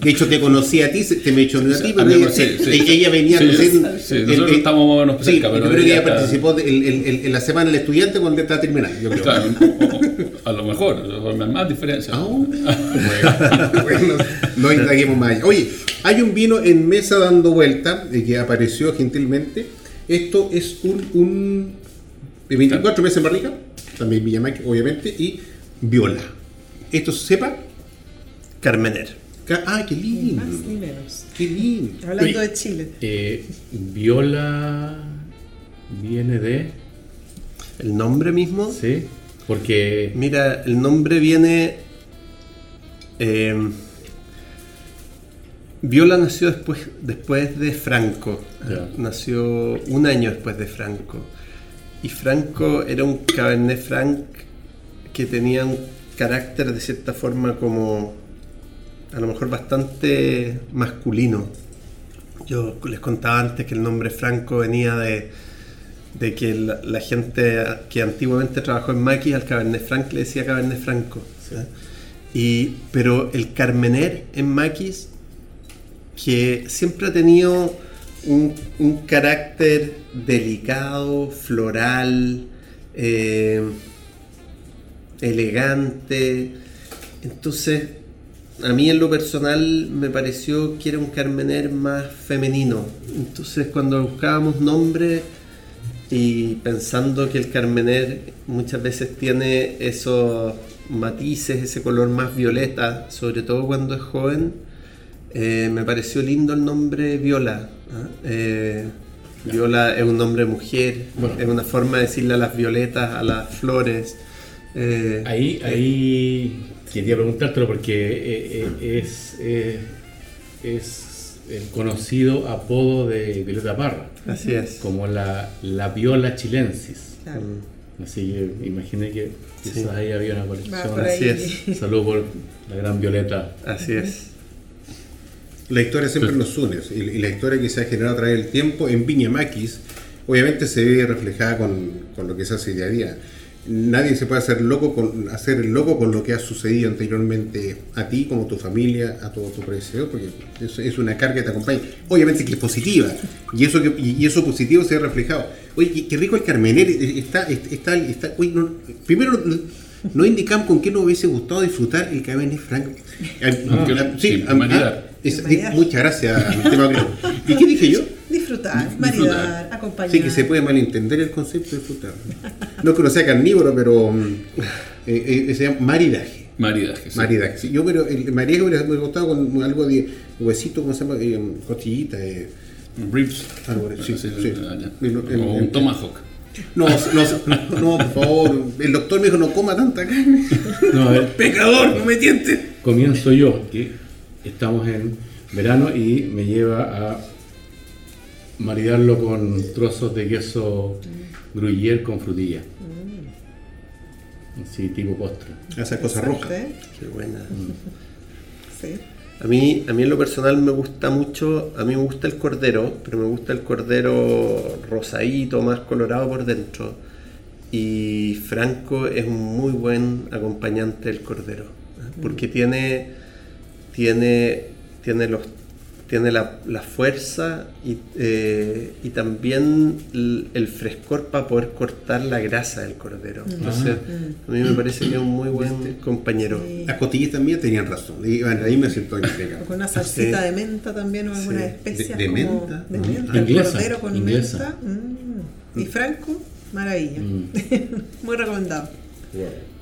De hecho, te conocí a ti, te me echó a ti, pero ella, ella venía. Sí, nosotros estamos más o menos cerca, pero. Yo creo que ella participó en la semana del estudiante cuando está terminando. Yo creo. Claro, a lo mejor, más diferencias. Ah, bueno, no indaguemos más. Oye, hay un vino en mesa dando vuelta eh, que apareció gentilmente. Esto es un, un de 24 meses en barrica, también Villamaique, obviamente, y viola. Esto sepa Carmener. Ah, qué lindo. Más ni menos. Qué lindo. Hablando de Chile. Eh, Viola viene de. ¿El nombre mismo? Sí, porque. Mira, el nombre viene. Eh, Viola nació después, después de Franco. Nació un año después de Franco. Y Franco era un Cabernet Franc que tenía un carácter de cierta forma como a lo mejor bastante masculino. Yo les contaba antes que el nombre Franco venía de, de que la, gente que antiguamente trabajó en Maquis al Cabernet Franc le decía Cabernet Franco. Y, pero el Carmener en Maquis, que siempre ha tenido un, carácter delicado, floral, eh, elegante. Entonces, a mí en lo personal me pareció que era un Carmener más femenino. Entonces cuando buscábamos nombre y pensando que el Carmener muchas veces tiene esos matices, ese color más violeta, sobre todo cuando es joven, eh, me pareció lindo el nombre Viola. ¿ah? Eh, Viola es un nombre mujer, es una forma de decirle a las violetas, a las flores. eh, Ahí, ahí quería preguntártelo porque eh, eh, es, eh, es el conocido apodo de Violeta Parra, así es. como la, la viola chilensis. Claro. Así que imaginé que Sí. quizás ahí había una colección. por Así es. Salud por la gran Violeta. Así es. La historia siempre nos une y, y la historia que se ha generado a través del tiempo en Viña Maquis obviamente se ve reflejada con, con lo que se hace día a día. Nadie se puede hacer loco con hacer el loco con lo que ha sucedido anteriormente a ti, como tu familia, a todo tu predecesor, porque es una carga que te acompaña. Obviamente que es positiva y eso que, y eso positivo se ve reflejado. Oye, qué, qué rico el Carmener, eh, está, está, está, oye, no- primero no, indicamos con qué nos hubiese gustado disfrutar el Cabernet Franc. Ah, sí, ah, maridar. ah, es- Maridar. muchas gracias. tema. ¿Y qué dije yo? Disfrutar, Disfrutar. maridar, acompañar. Sí, que se puede malentender el concepto de disfrutar. No es que no sea carnívoro, pero mm, eh, eh, se llama maridaje. Maridaje. sí. Maridaje. Sí, yo, pero el maridaje me gustado con algo de huesito, ¿cómo se llama? Eh, costillita. eh. Ribs. Algo de- sí, Sí, sí. ah. El- el- o el- un tomahawk. No, no, no, por favor. El doctor me dijo no coma tanta carne. No, a ver, Pecador, no me tientes. comienzo yo, que estamos en verano y me lleva a maridarlo con trozos de queso gruyère con frutilla. Así tipo postre. Esa cosa roja. Qué buena. Sí. A mí, a mí en lo personal me gusta mucho, a mí me gusta el cordero, pero me gusta el cordero rosadito, más colorado por dentro. Y Franco es un muy buen acompañante del cordero, ¿eh? porque tiene, tiene, tiene, los, tiene la, la fuerza y, eh, y también el, el frescor para poder cortar la grasa del cordero. Entonces, a mí me parece que es un muy buen compañero. Sí. Las costillitas mías tenían razón. Y, bueno, ahí me siento entregado. con una salsita Sí. de menta también o alguna Sí. especia. ¿De- de como- menta? De Mm. menta, el Inglesa, cordero con inglesa. menta. mm. Y Franco, maravilla. Mm. Muy recomendado.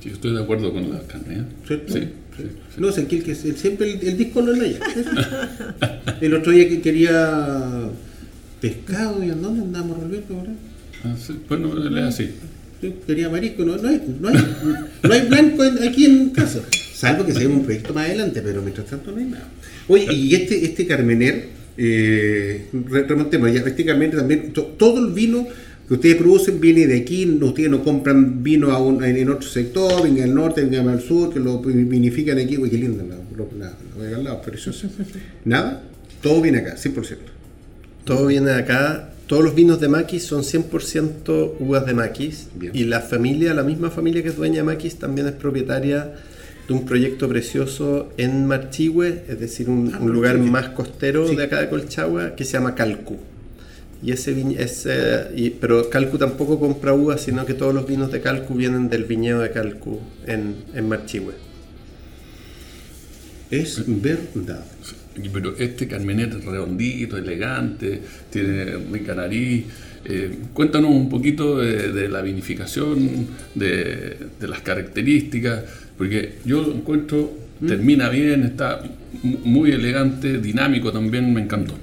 Sí, estoy de acuerdo con la carne. ¿eh? Sí, Sí, sí. No, es aquel que el- siempre el, el disco no es la El otro día que quería pescado y ¿en dónde andamos ahora? Ah, sí. Bueno, él es así. Sí, quería marisco, no, no, hay, no, hay, no hay blanco aquí en casa. Salvo que sea un proyecto más adelante, pero mientras tanto no hay nada. Oye, y este, este Carmener, eh, re- remontemos, ya, este Carmener también, to- todo el vino que ustedes producen viene de aquí, ustedes no compran vino a un- en, otro sector, venga al norte, venga al sur, que lo vinifican aquí, uy, qué lindo, la, la, la, precioso. Nada, todo viene acá, 100%. Todo viene acá. Todos los vinos de Maquis son 100% uvas de Maquis. Bien. Y la familia, la misma familia que es dueña de Maquis, también es propietaria de un proyecto precioso en Marchihue, es decir, un, un lugar más costero Sí. de acá de Colchagua, que se llama Calcu. Y ese ese- y- pero Calcu tampoco compra uvas, sino que todos los vinos de Calcu vienen del viñedo de Calcu en, en Marchihue. Es verdad. Pero este Carmenet redondito, elegante, tiene rica nariz. Eh, cuéntanos un poquito de, de la vinificación, de, de las características, porque yo lo encuentro, termina bien, está mu- muy elegante, dinámico también, me encantó.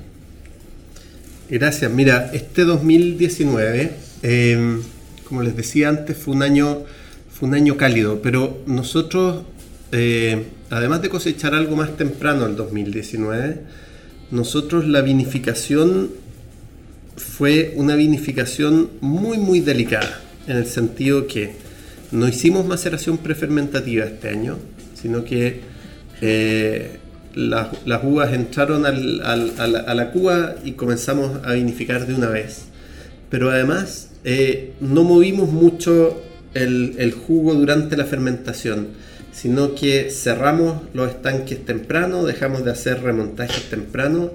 Gracias. Mira, este 2019, eh, como les decía antes, fue un año, fue un año cálido, pero nosotros, eh, además de cosechar algo más temprano el 2019, nosotros la vinificación fue una vinificación muy muy delicada, en el sentido que no hicimos maceración prefermentativa este año, sino que eh, las, las uvas entraron al- al- a, la, a la cuba y comenzamos a vinificar de una vez. Pero además eh, no movimos mucho el, el jugo durante la fermentación, sino que cerramos los estanques temprano, dejamos de hacer remontajes temprano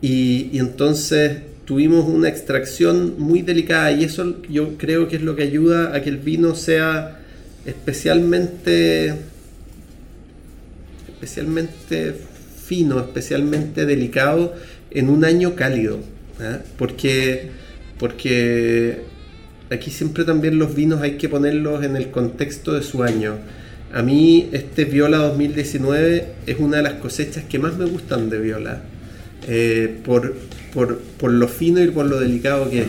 y, y entonces tuvimos una extracción muy delicada y eso yo creo que es lo que ayuda a que el vino sea especialmente especialmente fino, especialmente delicado en un año cálido, ¿eh? porque porque aquí siempre también los vinos hay que ponerlos en el contexto de su año. A mí este Viola 2019 es una de las cosechas que más me gustan de Viola, eh, por, por, por, lo fino y por lo delicado que es.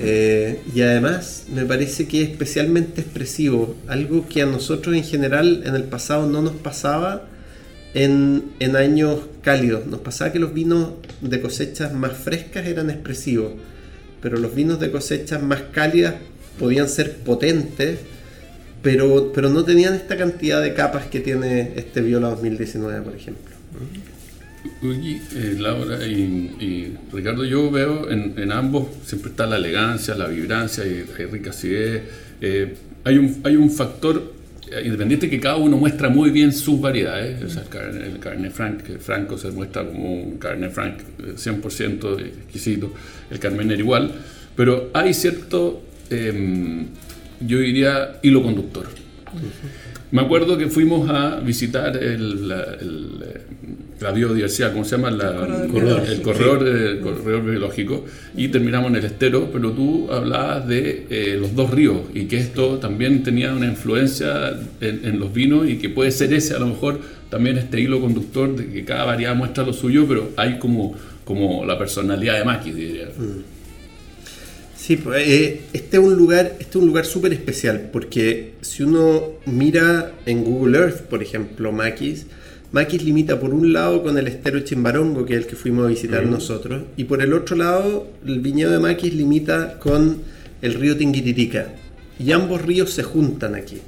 Eh, y además me parece que es especialmente expresivo, algo que a nosotros en general en el pasado no nos pasaba en, en años cálidos. Nos pasaba que los vinos de cosechas más frescas eran expresivos, pero los vinos de cosechas más cálidas podían ser potentes, pero, pero no tenían esta cantidad de capas que tiene este Viola 2019, por ejemplo. Oye, eh, Laura y, Ricardo, yo veo en, ambos siempre está la elegancia, la vibrancia y hay rica. Eh, hay, un, hay un factor independiente que cada uno muestra muy bien sus variedades. O sea, el, Franc, Franco se muestra como un Cabernet Franc 100% exquisito, el Carmener igual, pero hay cierto, em, yo diría, hilo conductor. Me acuerdo que fuimos a visitar el, la biodiversidad, ¿cómo se llama? el corredor, el corredor biológico y terminamos en el estero, pero tú hablabas de eh, los dos ríos y que esto también tenía una influencia en, los vinos y que puede ser ese a lo mejor también este hilo conductor de que cada variedad muestra lo suyo, pero hay como, como la personalidad de Maquis, diría. Mm. Sí, pues, eh, este es un lugar, este es un lugar súper especial porque si uno mira en Google Earth, por ejemplo, Maquis, Maquis limita por un lado con el estero Chimbarongo, que es el que fuimos a visitar nosotros, y por el otro lado, el viñedo de Maquis limita con el río Tinguitirica. Y ambos ríos se juntan aquí.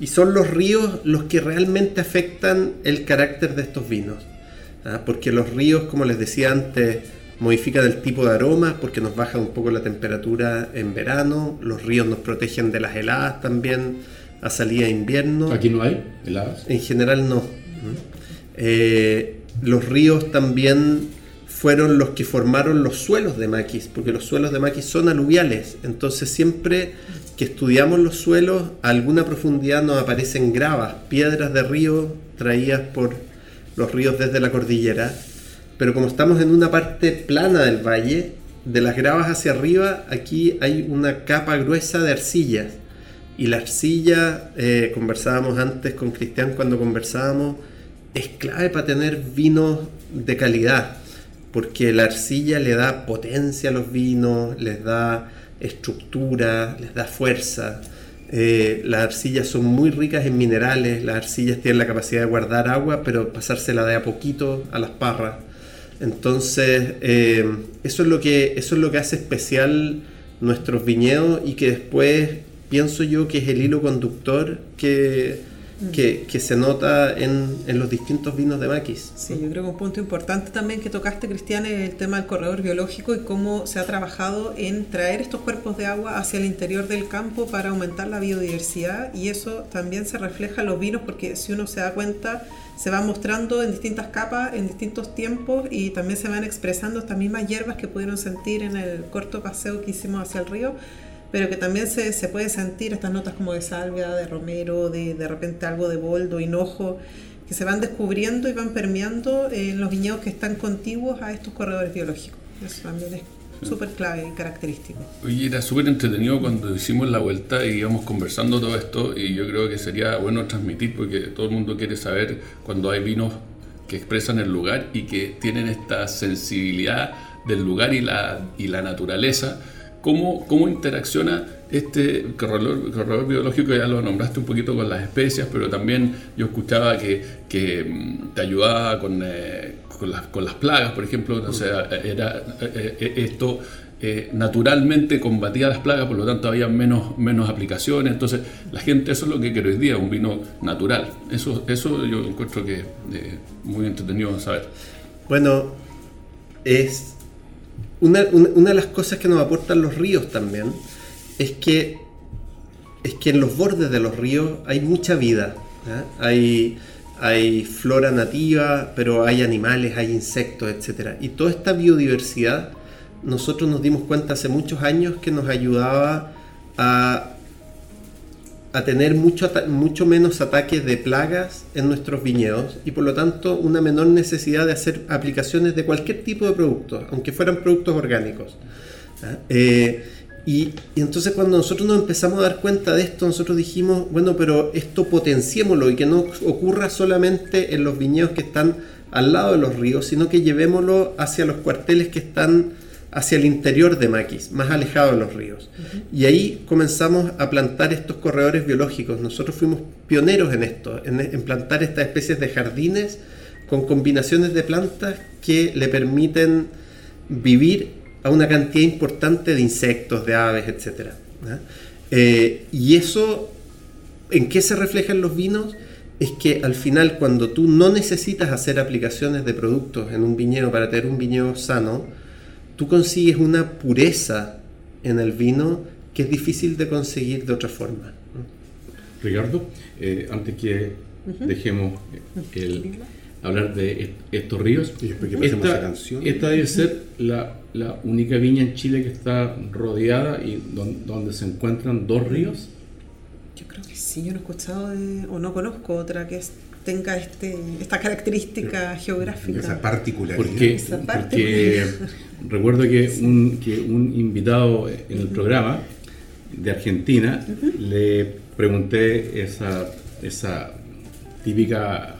Y son los ríos los que realmente afectan el carácter de estos vinos. ¿ah? Porque los ríos, como les decía antes, modifican el tipo de aroma porque nos baja un poco la temperatura en verano. Los ríos nos protegen de las heladas también a salida de invierno. ¿Aquí no hay heladas? En general no. Eh, los ríos también fueron los que formaron los suelos de maquis, porque los suelos de maquis son aluviales. Entonces siempre que estudiamos los suelos, a alguna profundidad nos aparecen gravas, piedras de río traídas por los ríos desde la cordillera. Pero como estamos en una parte plana del valle, de las gravas hacia arriba, aquí hay una capa gruesa de arcillas. Y la arcilla, eh, conversábamos antes con Cristian cuando conversábamos, es clave para tener vinos de calidad, porque la arcilla le da potencia a los vinos, les da estructura, les da fuerza. Eh, las arcillas son muy ricas en minerales, las arcillas tienen la capacidad de guardar agua, pero pasársela de a poquito a las parras. Entonces, eh, eso, es lo que, eso es lo que hace especial nuestros viñedos y que después pienso yo que es el hilo conductor que, que, se nota en, en, los distintos vinos de maquis. Sí, yo creo que un punto importante también que tocaste, Cristian, es el tema del corredor biológico y cómo se ha trabajado en traer estos cuerpos de agua hacia el interior del campo para aumentar la biodiversidad y eso también se refleja en los vinos porque si uno se da cuenta, se va mostrando en distintas capas, en distintos tiempos y también se van expresando estas mismas hierbas que pudieron sentir en el corto paseo que hicimos hacia el río pero que también se, se, puede sentir estas notas como de salvia, de romero, de, de repente algo de boldo, hinojo, que se van descubriendo y van permeando en los viñedos que están contiguos a estos corredores biológicos. Eso también es súper clave y característico. Oye, era súper entretenido cuando hicimos la vuelta y íbamos conversando todo esto y yo creo que sería bueno transmitir porque todo el mundo quiere saber cuando hay vinos que expresan el lugar y que tienen esta sensibilidad del lugar y la, y la naturaleza cómo, cómo interacciona este corredor, biológico, ya lo nombraste un poquito con las especias, pero también yo escuchaba que, que mm, te ayudaba con, eh, con, las, con, las, plagas, por ejemplo, o sea, era, eh, eh, esto naturalmente combatía las plagas, por lo tanto había menos, menos aplicaciones, entonces la gente, eso es lo que quiere hoy día, un vino natural, eso, eso yo encuentro que es muy entretenido saber. Bueno, es una, de las cosas que nos aportan los ríos también es que, es que en los bordes de los ríos hay mucha vida. Hay, hay flora nativa, pero hay animales, hay insectos, etc. Y toda esta biodiversidad, nosotros nos dimos cuenta hace muchos años que nos ayudaba a a tener mucho, mucho menos ataques de plagas en nuestros viñedos y por lo tanto una menor necesidad de hacer aplicaciones de cualquier tipo de producto, aunque fueran productos orgánicos. Eh, Y, y entonces cuando nosotros nos empezamos a dar cuenta de esto, nosotros dijimos, bueno, pero esto potenciémoslo y que no ocurra solamente en los viñedos que están al lado de los ríos, sino que llevémoslo hacia los cuarteles que están hacia el interior de Maquis, más alejado de los ríos. Y ahí comenzamos a plantar estos corredores biológicos. Nosotros fuimos pioneros en esto, en, en plantar estas especies de jardines con combinaciones de plantas que le permiten vivir a una cantidad importante de insectos, de aves, etc. Eh, y eso, ¿en qué se refleja en los vinos? Es que al final cuando tú no necesitas hacer aplicaciones de productos en un viñedo para tener un viñedo sano, tú consigues una pureza en el vino que es difícil de conseguir de otra forma. Ricardo, eh, antes que dejemos el, hablar de estos ríos, esta, esta debe ser la la única viña en Chile que está rodeada y donde, se encuentran dos ríos? Yo creo que sí, yo no he escuchado de, o no conozco otra que tenga este, esta característica geográfica. Esa particularidad. Porque, porque recuerdo que un, que un invitado en el programa de Argentina le pregunté esa, esa típica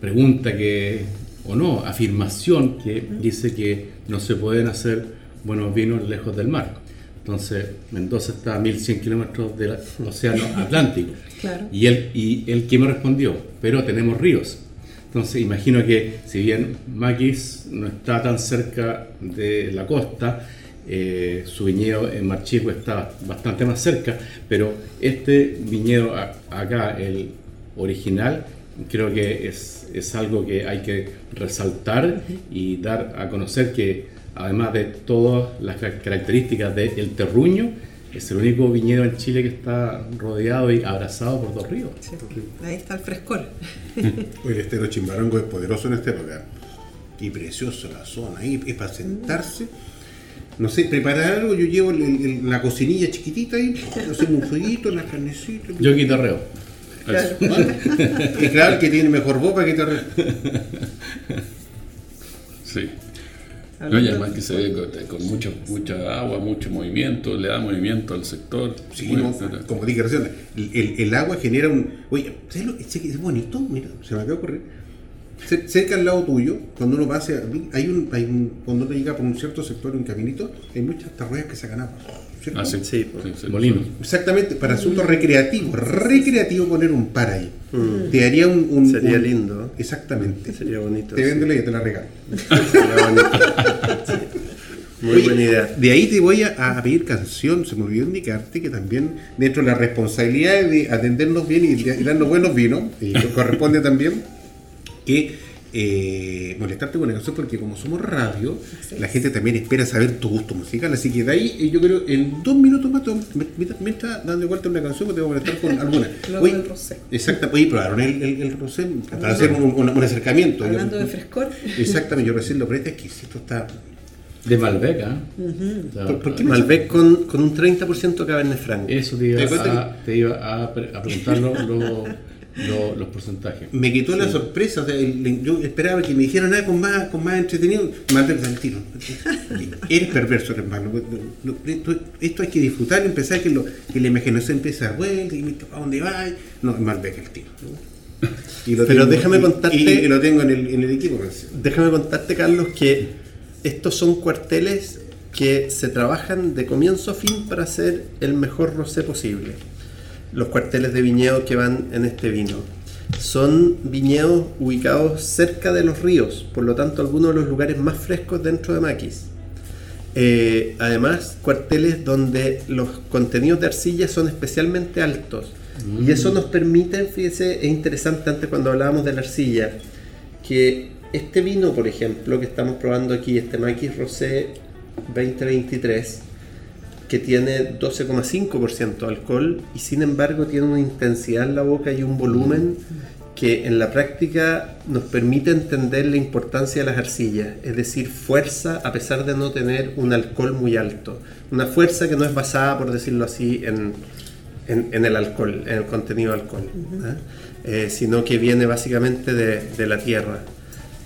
pregunta que o no, afirmación que dice que no se pueden hacer buenos vinos lejos del mar. Entonces, Mendoza está a 1100 kilómetros del océano Atlántico. Y, él, y él que me respondió, pero tenemos ríos. Entonces, imagino que si bien Maquis no está tan cerca de la costa, eh, su viñedo en Marchico está bastante más cerca, pero este viñedo acá, el original, creo que es, es, algo que hay que resaltar y dar a conocer que además de todas las características del terruño, es el único viñedo en Chile que está rodeado y abrazado por dos ríos. ahí está el frescor. el estero Chimbarongo es poderoso en este lugar. Y precioso la zona ahí, es para sentarse. No sé, preparar algo, yo llevo la cocinilla chiquitita ahí, hacemos un fueguito, las carnecitas. Yo guitarreo. Claro. y claro que tiene mejor boca que te Sí. No, y además que se ve con, mucho, mucha agua, mucho movimiento, le da movimiento al sector. Sí, como dije recién, el, el, agua genera un. Oye, Es bonito, mira, se me acaba de ocurrir. Cerca al lado tuyo, cuando uno pase, hay un, hay un, cuando uno llega por un cierto sector, un caminito, hay muchas tarruedas que sacan agua. Ah, sí, sí, Exactamente, para asuntos recreativos. Recreativo poner un par ahí. Mm. Te haría un, Sería lindo. Exactamente. Sería bonito. Te vende y te la regalo. Muy buena idea. De ahí te voy a, pedir canción. Se me olvidó indicarte que también, dentro de la responsabilidad de atendernos bien y, y darnos buenos vinos, y corresponde también que eh, molestarte con la canción porque como somos radio, la gente también espera saber tu gusto musical. Así que de ahí eh, yo creo en dos minutos más me, está dando vuelta una canción que te voy a molestar con alguna. Oye, el rosé. Exacto, oye, probaron el, el, el rosé para hacer un, acercamiento. Hablando de frescor. Exactamente, yo recién lo que exquisito está. De Malbec, ¿ah? ¿Por, qué Malbec con, con un 30% Cabernet Franc? Eso te iba, a, te iba a, a preguntar lo los porcentajes. Me quitó la sorpresa, o sea, yo esperaba que me dijeran nada con más, con más entretenido, más del tiro. Eres perverso, hermano. Esto hay que disfrutar y empezar que, lo, que la imaginación empieza a dar vuelta, y ¿a dónde va? No, más que el tiro. Pero déjame contarte. Y, lo tengo en el, en el equipo. Déjame contarte, Carlos, que estos son cuarteles que se trabajan de comienzo a fin para hacer el mejor rosé posible los cuarteles de viñedo que van en este vino. Son viñedos ubicados cerca de los ríos, por lo tanto algunos de los lugares más frescos dentro de Maquis. Eh, además, cuarteles donde los contenidos de arcilla son especialmente altos. Y eso nos permite, fíjese, es interesante antes cuando hablábamos de la arcilla, que este vino, por ejemplo, que estamos probando aquí, este Maquis Rosé 2023, que tiene 12,5% de alcohol y sin embargo tiene una intensidad en la boca y un volumen que en la práctica nos permite entender la importancia de las arcillas, es decir, fuerza a pesar de no tener un alcohol muy alto. Una fuerza que no es basada, por decirlo así, en, en, el alcohol, en el contenido de alcohol, ¿eh? Eh, sino que viene básicamente de, de la tierra.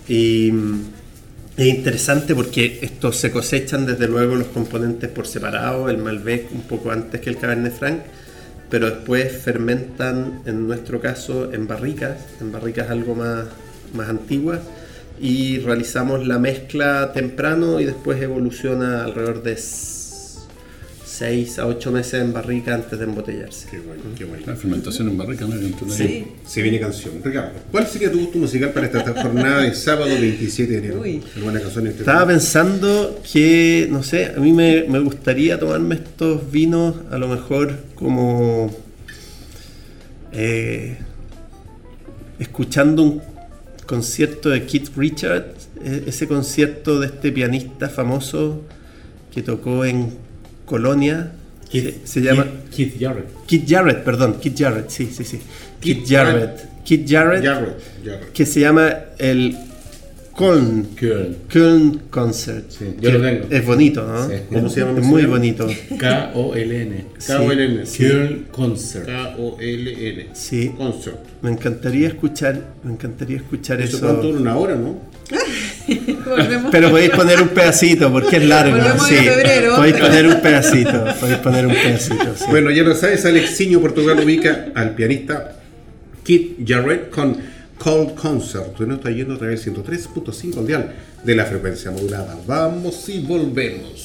Y Es interesante porque estos se cosechan desde luego los componentes por separado, el Malbec un poco antes que el Cabernet Franc, pero después fermentan, en nuestro caso, en barricas, en barricas algo más, más antiguas, y realizamos la mezcla temprano y después evoluciona alrededor de 6 a 8 meses en barrica antes de embotellarse. Qué bueno, qué bueno. La fermentación en barrica, ¿no? Sí. Se viene canción. Ricardo, ¿cuál sería tu gusto musical para esta jornada de sábado 27 de enero? Uy. ¿Alguna canción este Estaba pensando que, no sé, a mí me, me gustaría tomarme estos vinos a lo mejor como eh, escuchando un concierto de Keith Richards, eh, ese concierto de este pianista famoso que tocó en Colonia, se, se llama Keith, Keith Jarrett. Keith Jarrett, perdón, Keith Jarrett, sí, sí, sí. Keith, Keith Jarrett. Keith Jarrett, Jarrett, Jarrett. que se llama el Köln Köln. Köln Concert. Sí, yo lo tengo. Es bonito, ¿no? Sí. ¿Cómo se llama? Es muy bonito. K-O-L-N. K-O-L-N. Köln Concert. K-O-L-N. Sí. Concert. Me encantaría escuchar, me encantaría escuchar Eso eso. una hora, ¿no? Volvemos. Pero podéis poner un pedacito porque es largo. Volvemos sí. febrero. Podéis poner un pedacito. Podéis poner un pedacito. sí. Bueno, ya lo sabes, Alexiño Portugal ubica al pianista Keith Jarrett con Cold Concert. Tú no está yendo a través del 103.5 al dial de la frecuencia modulada. Vamos y volvemos.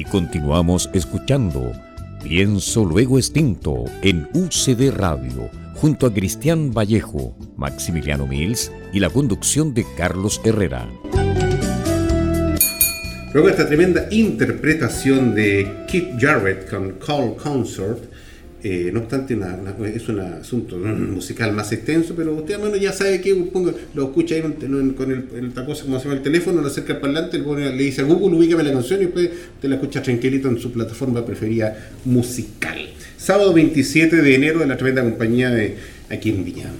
Y continuamos escuchando Pienso Luego Extinto en UCD Radio, junto a Cristian Vallejo, Maximiliano Mills y la conducción de Carlos Herrera. Luego esta tremenda interpretación de Keith Jarrett con Call Concert, eh, no obstante es un asunto musical más extenso, pero usted al menos ya sabe que lo escucha ahí con el, el- como se llama el teléfono, lo acerca al parlante, le, dice a Google, ubícame la canción y después te la escucha tranquilito en su plataforma preferida musical. Sábado 27 de enero de la tremenda compañía de aquí en Villa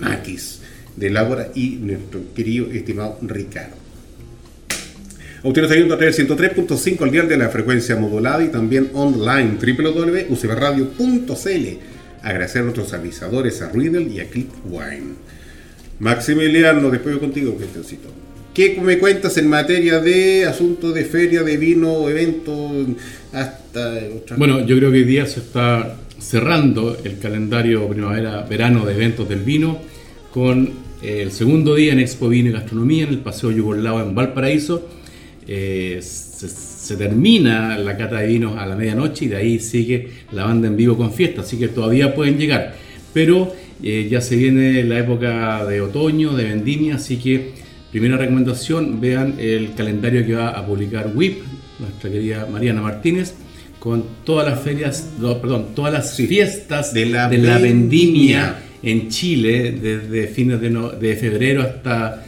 Maquis, de Laura y nuestro querido estimado Ricardo. Usted nos viendo a través del 103.5 al dial de la frecuencia modulada y también online www.ucbradio.cl. Agradecer a nuestros avisadores, a Riddle y a Click Wine. Maximiliano, después voy contigo, Cristiancito. ¿Qué me cuentas en materia de asuntos de feria, de vino, eventos, hasta Bueno, yo creo que hoy día se está cerrando el calendario primavera-verano de eventos del vino con eh, el segundo día en Expo Vino y Gastronomía en el Paseo Yugoslavo en Valparaíso. Eh, se, se termina la cata de vinos a la medianoche y de ahí sigue la banda en vivo con fiesta, así que todavía pueden llegar. Pero eh, ya se viene la época de otoño, de vendimia, así que primera recomendación, vean el calendario que va a publicar WIP, nuestra querida Mariana Martínez, con todas las ferias, no, perdón, todas las fiestas De la vendimia vendimia. en Chile desde fines de, no- de febrero hasta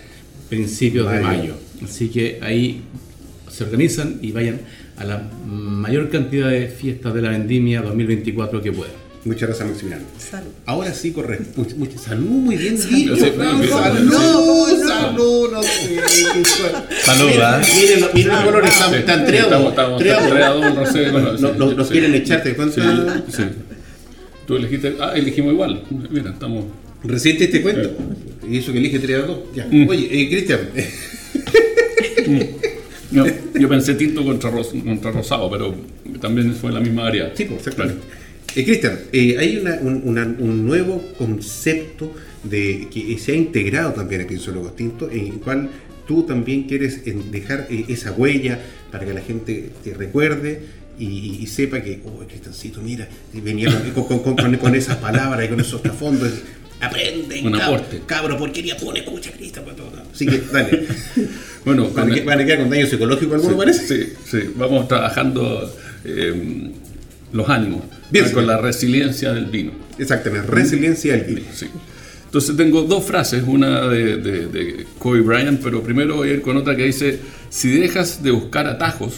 principios de Mayo. mayo. Así que ahí se organizan y vayan a la mayor cantidad de fiestas de la vendimia 2024 que puedan. Muchas gracias, Maximiliano. Salud. Ahora sí, corre. Mucha, salud, muy bien dicho. Salud, salud, sé. Salud, Mira, ¿ah? Miren, los- miren los colores, están Sí, están treados. estamos- estamos treados. No, Nos sí. quieren echar, ¿te das Sí. Tú elegiste. Ah, elegimos igual. Mira, estamos. Recién te diste cuenta. Y eso que elige 3 a 2. Ya. Mm. Oye, eh, Cristian, No, yo pensé tinto contra, ros- contra rosado, pero también fue la misma área. Sí, pues, exactamente. Eh, Cristian, eh, hay una- un, una- un nuevo concepto de que se ha integrado también a Pienso Tinto, en el cual tú también quieres en, dejar eh, esa huella para que la gente te recuerde y, y sepa que, oh, Cristiancito, mira, venía con, con- con- con- esas palabras y con esos trasfondos. Aprende, Un cabro, aporte. cabro, porquería, pone, escucha, Cristian. Así que, dale. Bueno, ¿Van a, van quedar con daño psicológico alguno, sí, parece? Sí, sí, vamos trabajando eh, los ánimos Bien, ah, con la resiliencia del vino. Exactamente, resiliencia del vino. Sí. Entonces tengo dos frases, una de, de- de Kobe Bryant, pero primero voy a ir con otra que dice, si dejas de buscar atajos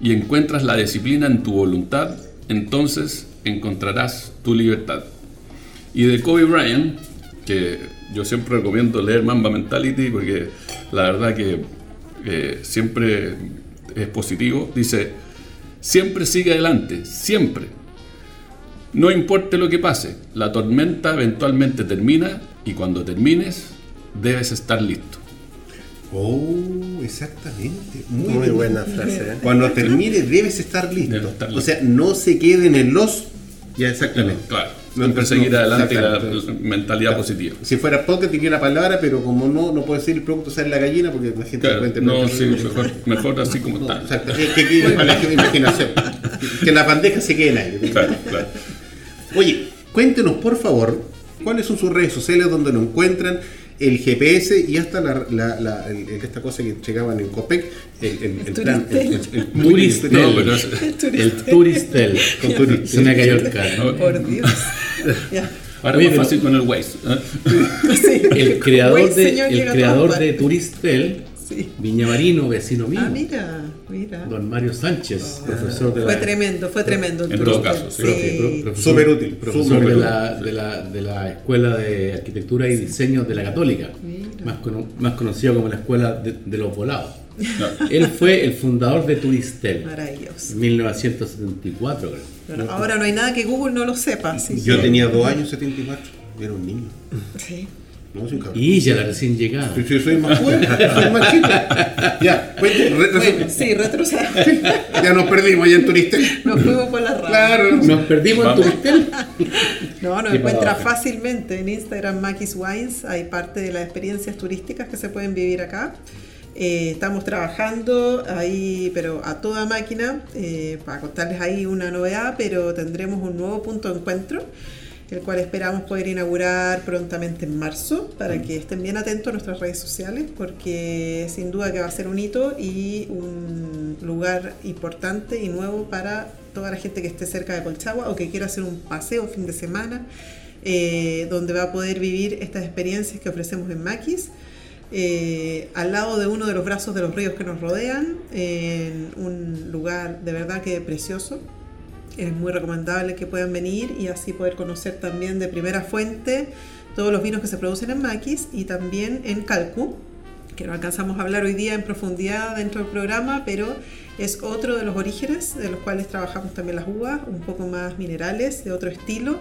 y encuentras la disciplina en tu voluntad, entonces encontrarás tu libertad. Y de Kobe Bryant, que yo siempre recomiendo leer Mamba Mentality porque la verdad que eh, siempre es positivo, dice, siempre sigue adelante, siempre. No importe lo que pase, la tormenta eventualmente termina y cuando termines debes estar listo. Oh, exactamente. Muy, buena frase. ¿eh? Cuando termine debes estar listo. Estar O listo. sea, no se queden en los... Ya, exactamente. Claro, No, no, seguir adelante y la exactamente. mentalidad positiva. Si fuera podcast tenía la palabra, pero como no, no puede ser el producto sale la gallina porque la gente Claro, repente no, sí, mejor, mejor así como está. exacto. Que para la imaginación. Que la bandeja se quede en aire. Claro, claro. Oye, cuéntenos por favor cuáles son sus redes sociales donde lo encuentran, el GPS y hasta la, la- la- el- esta cosa que llegaban en Copec, el, el, el plan. El, el- el- Turistel. No, pero es- El Turistel. Con Turistel. Se me cayó el carro. Por Dios. Ahora Oye, es más pero- fácil con el Waze. ¿eh? Sí. El creador, de, el creador de. Turistel, Sí. Viñamarino, vecino mío, Ah, mira, mira. don Mario Sánchez, profesor de Fue la, tremendo, fue tremendo. el En todo caso, sí. profesor, Súper útil, profesor súper de, útil. la, de, la, de la Escuela de Arquitectura y Diseño de la Católica, más, cono- más conocido como la Escuela de, de los Volados. Él fue el fundador de Turistel Maravilloso. en 1974, creo. Bueno, ahora no hay nada que Google no lo sepa. así Yo que- tenía dos años 74, era un niño. Sí. No, soy un cabrón. Y ella, la recién llegada. Yo soy- soy más joven, soy más chico. Ya, cuente, re- Bueno, sí, retrocedamos. ya nos perdimos allá en Turistel. Nos fuimos por la rama. Claro. Nos perdimos en Vamos. Turistel. No, nos encuentra fácilmente en Instagram Maquis Wines. Hay parte de las experiencias turísticas que se pueden vivir acá. Eh, estamos trabajando ahí, pero a toda máquina, eh, para contarles ahí una novedad, pero tendremos un nuevo punto de encuentro, el cual esperamos poder inaugurar prontamente en marzo, para que estén bien atentos a nuestras redes sociales, porque sin duda que va a ser un hito y un lugar importante y nuevo para toda la gente que esté cerca de Colchagua o que quiera hacer un paseo fin de semana, eh, donde va a poder vivir estas experiencias que ofrecemos en Maquis eh, al lado de uno de los brazos de los ríos que nos rodean, en un lugar de verdad que precioso. Es muy recomendable que puedan venir y así poder conocer también de primera fuente todos los vinos que se producen en Maquis y también en Calcu, que no alcanzamos a hablar hoy día en profundidad dentro del programa, pero es otro de los orígenes de los cuales trabajamos también las uvas, un poco más minerales, de otro estilo,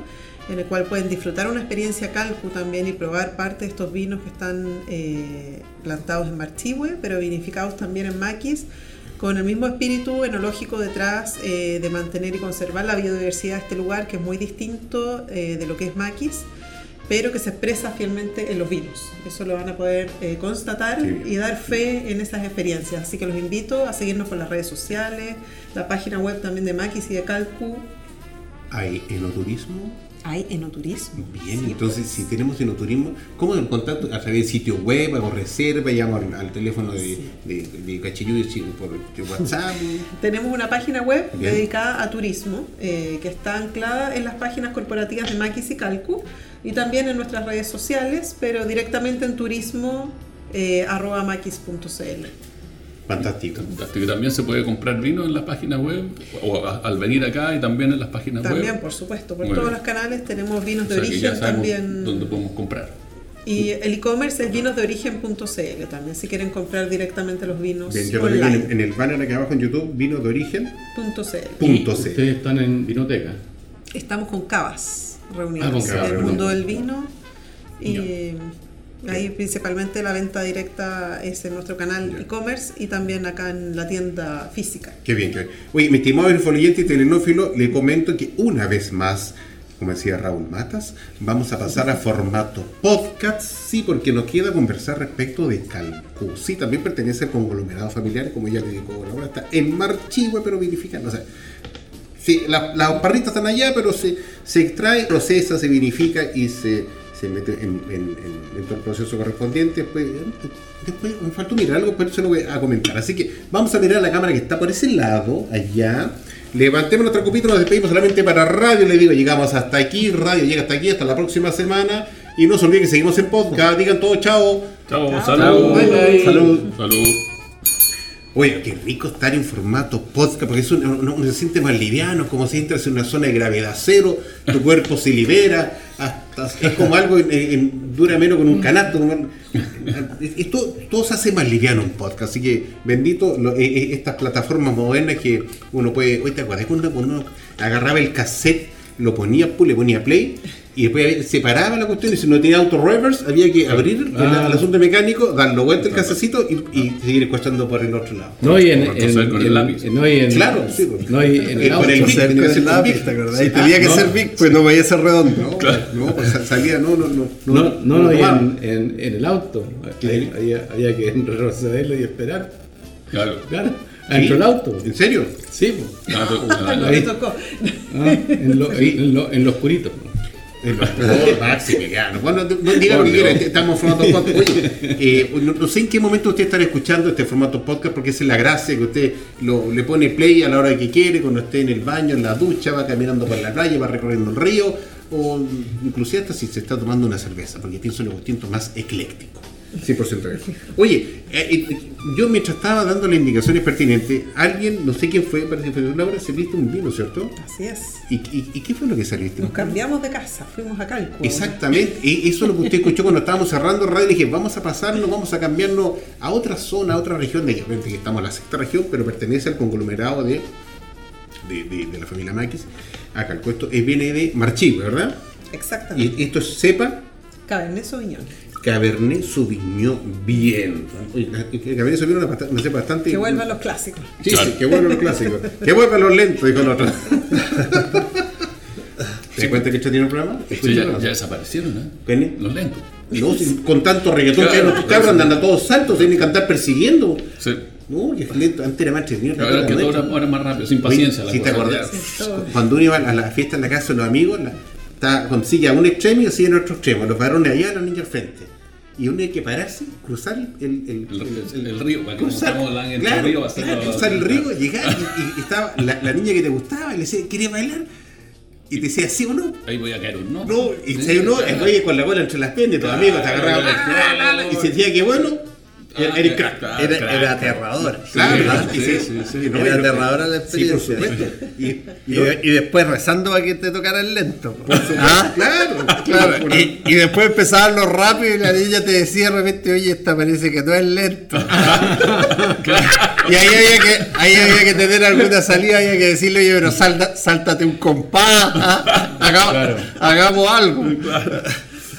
en el cual pueden disfrutar una experiencia calcu también y probar parte de estos vinos que están eh, plantados en Marchihue, pero vinificados también en Maquis, con el mismo espíritu enológico detrás eh, de mantener y conservar la biodiversidad de este lugar, que es muy distinto eh, de lo que es Maquis, pero que se expresa fielmente en los vinos. Eso lo van a poder eh, constatar y dar fe en esas experiencias. Así que los invito a seguirnos por las redes sociales, la página web también de Maquis y de Calcu. Hay enoturismo. Hay enoturismo. Bien, Sí, entonces pues. si tenemos enoturismo, ¿cómo el contacto? A través del sitio web, hago reserva, llamo al, al teléfono de, de, de y por de WhatsApp. Tenemos una página web Bien. dedicada a turismo eh, que está anclada en las páginas corporativas de Maquis y Calcu y también en nuestras redes sociales, pero directamente en turismo eh, arroba maquis.cl. Fantástico. Fantástico. Y también se puede comprar vino en la página web, o a- al venir acá y también en las páginas También, web. por supuesto, por Muy todos bien. los canales tenemos vinos O de sea que ya origen también. dónde podemos comprar. Y el e-commerce es vinosdeorigen.cl también, si quieren comprar directamente los vinos Bien, yo en, online. el- en el banner aquí abajo en YouTube, vino de origen. Punto .cl. Punto Y C. Ustedes están en Vinoteca. Estamos con Cavas reunidos Ah, con Cavas el mundo del vino y ahí principalmente la venta directa es en nuestro canal e-commerce y también acá en la tienda física. Qué bien, qué bien. Oye, mi estimado infoliente y telenófilo, le comento que una vez más, como decía Raúl Matas, vamos a pasar a formato podcast, sí, porque nos queda conversar respecto de Calcú. Sí, también pertenece al conglomerado familiar, como ya le dijo Laura, está en Marchihue, pero vinifica, no sé. Sí, la- las parritas están allá, pero se, se extrae, procesa, se vinifica y se, se mete en, en- en- en todo el proceso correspondiente. Después, después me faltó mirar algo, pero eso lo voy a comentar. Así que vamos a mirar la cámara que está por ese lado, allá. Levantemos nuestra copita, nos despedimos solamente para radio. Le digo, llegamos hasta aquí, radio llega hasta aquí, hasta la próxima semana. Y no se olviden que seguimos en podcast. Digan todo, chao. Chao, Chao. salud. Bye, bye. Salud. Salud. Oye, qué rico estar en formato podcast, porque es un- uno, se siente más liviano, como si entras en una zona de gravedad cero, tu cuerpo se libera, hasta, es como algo en, dura menos con un canasto. esto, todo se hace más liviano en podcast, así que bendito eh, eh, estas plataformas modernas que uno puede. Oye, ¿te acuerdas cuando uno agarraba el cassette, lo ponía, le ponía play? Y después separaba la cuestión y si no tenía auto reverse había que abrir el, Ah. el asunto mecánico, darlo vuelta el casecito y, y seguir escuchando por el otro lado. No, y en, con el en- lápiz. no, y en- Claro, sí, pues. no, y en el el auto. Con ser el con lápiz. ¿te acordás? Y Sí. tenía Ah, que no, ser Vic, pues no podía ser redondo. No, no, pues sa- salía, no, no, no. No, no, no, y tomaba. en, en- en el auto. Ahí- Había, había que retrocederlo y esperar. Claro. Claro, adentro del auto. ¿En serio? Sí, pues. Ah, tú- ah, Ahí. tocó. Ah, en, lo, en, lo, en lo oscurito. En. Bueno, no, no, diga lo que quiera, Dios. estamos en formato podcast. Oye, eh, no, no sé en qué momento usted estará escuchando este formato podcast, porque esa es la gracia que usted lo, le pone play a la hora que quiere, cuando esté en el baño, en la ducha, va caminando por la playa, va recorriendo el río, o inclusive hasta si se está tomando una cerveza, porque tiene un distinto más ecléctico. 100% de eso. Oye, eh, eh, yo mientras estaba dando las indicaciones pertinentes, alguien, no sé quién fue, parece que fue Laura, se viste un vino, ¿cierto? Así es. ¿Y, y, y qué fue lo que saliste? Nos cambiamos de casa, fuimos a Calco. Exactamente, e- eso es lo que usted escuchó cuando estábamos cerrando radio. Dije, vamos a pasarnos, vamos a cambiarnos a otra zona, a otra región. De obviamente que estamos en la sexta región, pero pertenece al conglomerado de, de, de- de la familia Maquis. Acá el puesto eh, viene de Marchigüe, ¿verdad? Exactamente. Y esto es cepa Cabernet Sauvignon. Cabernet Sauvignon bien. Oye, Cabernet Sauvignon es bast- una cepa bastante. Que vuelvan los clásicos. Sí, sí, que vuelvan los clásicos. que vuelvan los lentos, dijo el otro. ¿Te das cuenta que esto tiene un programa? Sí, ya, ya desaparecieron, ¿eh? Los lentos. No, si con tanto reggaetón que hay Claro, los cabros andan a todos saltos, tienen que andar persiguiendo. Sí. No, que es lento, antes era más entretenido. Ahora que todo ahora es más rápido, sin paciencia. la Si te acordás, Sí, cuando uno iba a la fiesta en la casa de los amigos, la, estaba con silla a un extremo y así en otro extremo, los varones allá, los niños al frente. Y uno hay que pararse, cruzar el, el, El, río, para cruzar, el claro, río, claro, cruzar el llegar y, estaba la, la niña que te gustaba y le decía, ¿quieres bailar? Y te decía, ¿sí o no? Ahí voy a caer un no. No, y se uno, claro. el güey con la bola entre las piernas, tus amigos te agarraban y sentía que bueno, Ah, era crack. claro, Era, era aterrador. Claro, Sí, sí, sí, Era no- aterradora la Sí, por experiencia. supuesto. Y, y Y, y después rezando para que te tocara el lento. ¿Ah? claro, Claro, y, después empezaban los rápidos y la niña te decía de repente, oye, esta parece que no es lento. y ahí había que, ahí había que tener alguna salida, había que decirle, oye, pero salta, sáltate un compás, ¿ah? Haga- Claro. hagamos algo.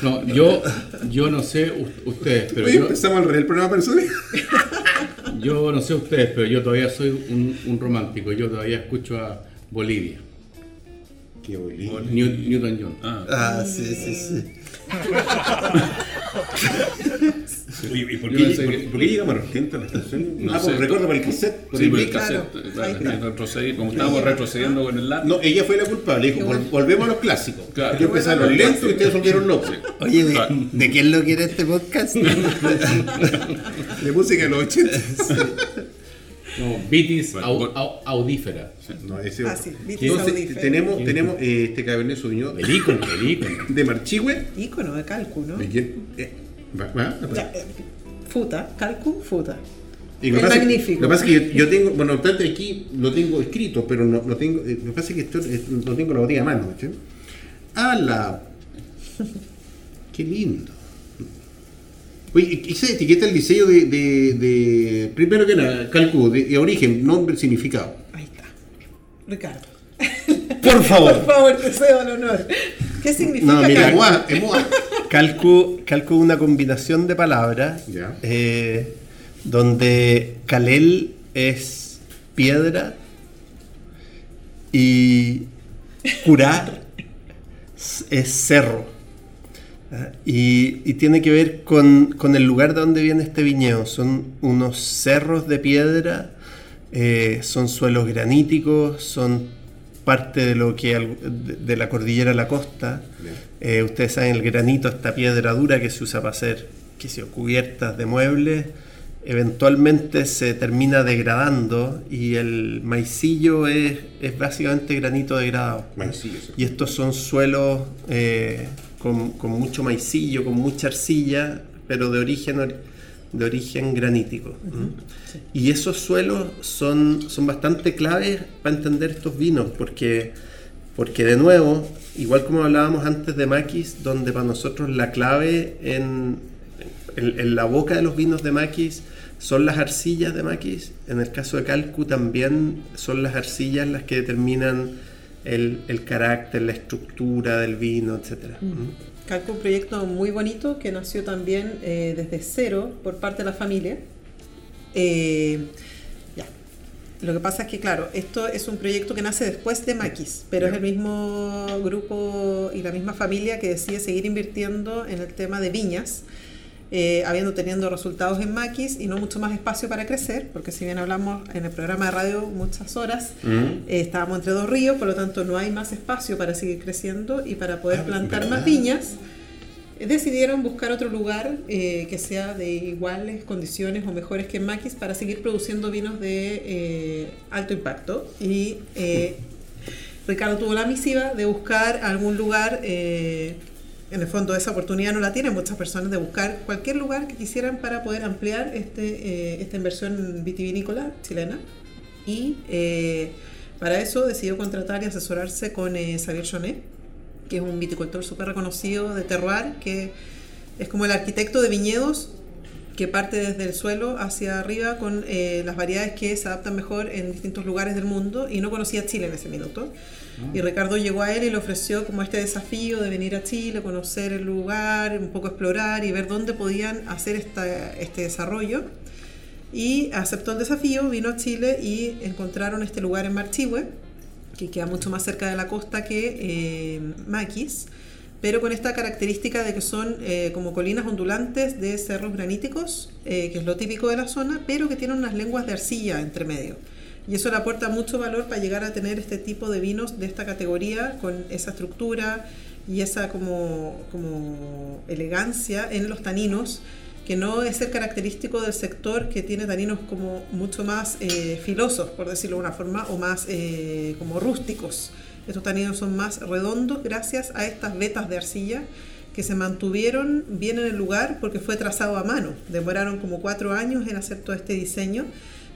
No, yo, yo no sé ustedes, pero Oye, yo, empezamos al revés el programa personal. Yo no sé ustedes, pero yo todavía soy un, un romántico. Yo todavía escucho a Bolivia. Qué. New- Newton John. Ah, Ah, sí, sí, sí. Oye, ¿y por qué, por- que- por qué llegamos a los 80 en la estación? No ah, sé. por recuerdo para el cassette. por sí, el por el. Claro, cassette, claro, ahí que está. retrocedí, como estábamos retrocediendo con el lápiz. No, ella fue la culpable. Dijo, vol- volvemos a los clásicos. Claro. Yo los lentos y ustedes volvieron locos. Oye, ¿de, Claro. ¿de quién lo quiere este podcast? De música de los 80. No, Vitis Bueno, au- bueno. au- audífera. No, ese Ah, sí, Vitis Entonces, Audífera. tenemos, tenemos eh, este Cabernet Sauvignon El ícono, el ícono. de Marchihue. Ícono de calcu, ¿no? ¿De quién? Eh, futa, calcu, futa. Y lo pasa- magnífico. Lo que pasa es que yo, yo tengo, bueno, tanto aquí lo tengo escrito, pero no, no tengo, eh, lo que pasa es que esto, eh, no tengo la botella a mano, ¿sí? ¡Hala! ¡Qué lindo! Oye, ¿y esa etiqueta el diseño de, de, de- primero que nada, calculo, de, de origen, nombre, significado? Ahí está. Ricardo. Por favor. Por favor, te cedo el honor. ¿Qué significa No, mira, calcu? Emoa, emoa. Calcu, calcu es una combinación de palabras eh, donde Kalel es piedra y curar es cerro. ¿ah? Y, y tiene que ver con, con el lugar de donde viene este viñedo. Son unos cerros de piedra, eh, son suelos graníticos, son parte de lo que de, la cordillera a la costa. Eh, ustedes saben, el granito, esta piedra dura que se usa para hacer qué sé yo, cubiertas de muebles, eventualmente se termina degradando y el maicillo es, es básicamente granito degradado. Maicillo, sí. Y estos son suelos eh, con, con mucho maicillo, con mucha arcilla, pero de origen, or- de origen granítico. Y esos suelos son, son bastante claves para entender estos vinos, porque, porque de nuevo, igual como hablábamos antes de Maquis, donde para nosotros la clave en, en- en la boca de los vinos de Maquis son las arcillas de Maquis, en el caso de Calcu también son las arcillas las que determinan el, el carácter, la estructura del vino, etc. Calcu, un proyecto muy bonito que nació también eh, desde cero por parte de la familia. Eh, ya. Lo que pasa es que, claro, esto es un proyecto que nace después de Maquis, pero es el mismo grupo y la misma familia que decide seguir invirtiendo en el tema de viñas, eh, habiendo teniendo resultados en Maquis y no mucho más espacio para crecer, porque si bien hablamos en el programa de radio muchas horas, Mm. eh, estábamos entre dos ríos, por lo tanto no hay más espacio para seguir creciendo y para poder Ah, plantar ¿verdad? más viñas. eh, Decidieron buscar otro lugar eh, que sea de iguales condiciones o mejores que Maquis para seguir produciendo vinos de eh, alto impacto. Y eh, Ricardo tuvo la misiva de buscar algún lugar, eh, en el fondo esa oportunidad no la tienen muchas personas, de buscar cualquier lugar que quisieran para poder ampliar este, eh, esta inversión vitivinícola chilena. Y eh, para eso decidió contratar y asesorarse con eh, Xavier Chonet, que es un viticultor súper reconocido de terroir, que es como el arquitecto de viñedos que parte desde el suelo hacia arriba con eh, las variedades que se adaptan mejor en distintos lugares del mundo y no conocía Chile en ese minuto. Y Ricardo llegó a él y le ofreció como este desafío de venir a Chile, conocer el lugar, un poco explorar y ver dónde podían hacer esta, este desarrollo. Y aceptó el desafío, vino a Chile y encontraron este lugar en Marchihue, que queda mucho más cerca de la costa que eh, Maquis, pero con esta característica de que son eh, como colinas ondulantes de cerros graníticos, eh, que es lo típico de la zona, pero que tienen unas lenguas de arcilla entre medio. Y eso le aporta mucho valor para llegar a tener este tipo de vinos de esta categoría, con esa estructura y esa como, como elegancia en los taninos, que no es el característico del sector que tiene taninos como mucho más eh, filosos, por decirlo de una forma, o más eh, como rústicos. Estos taninos son más redondos gracias a estas vetas de arcilla que se mantuvieron bien en el lugar porque fue trazado a mano. Demoraron como cuatro años en hacer todo este diseño,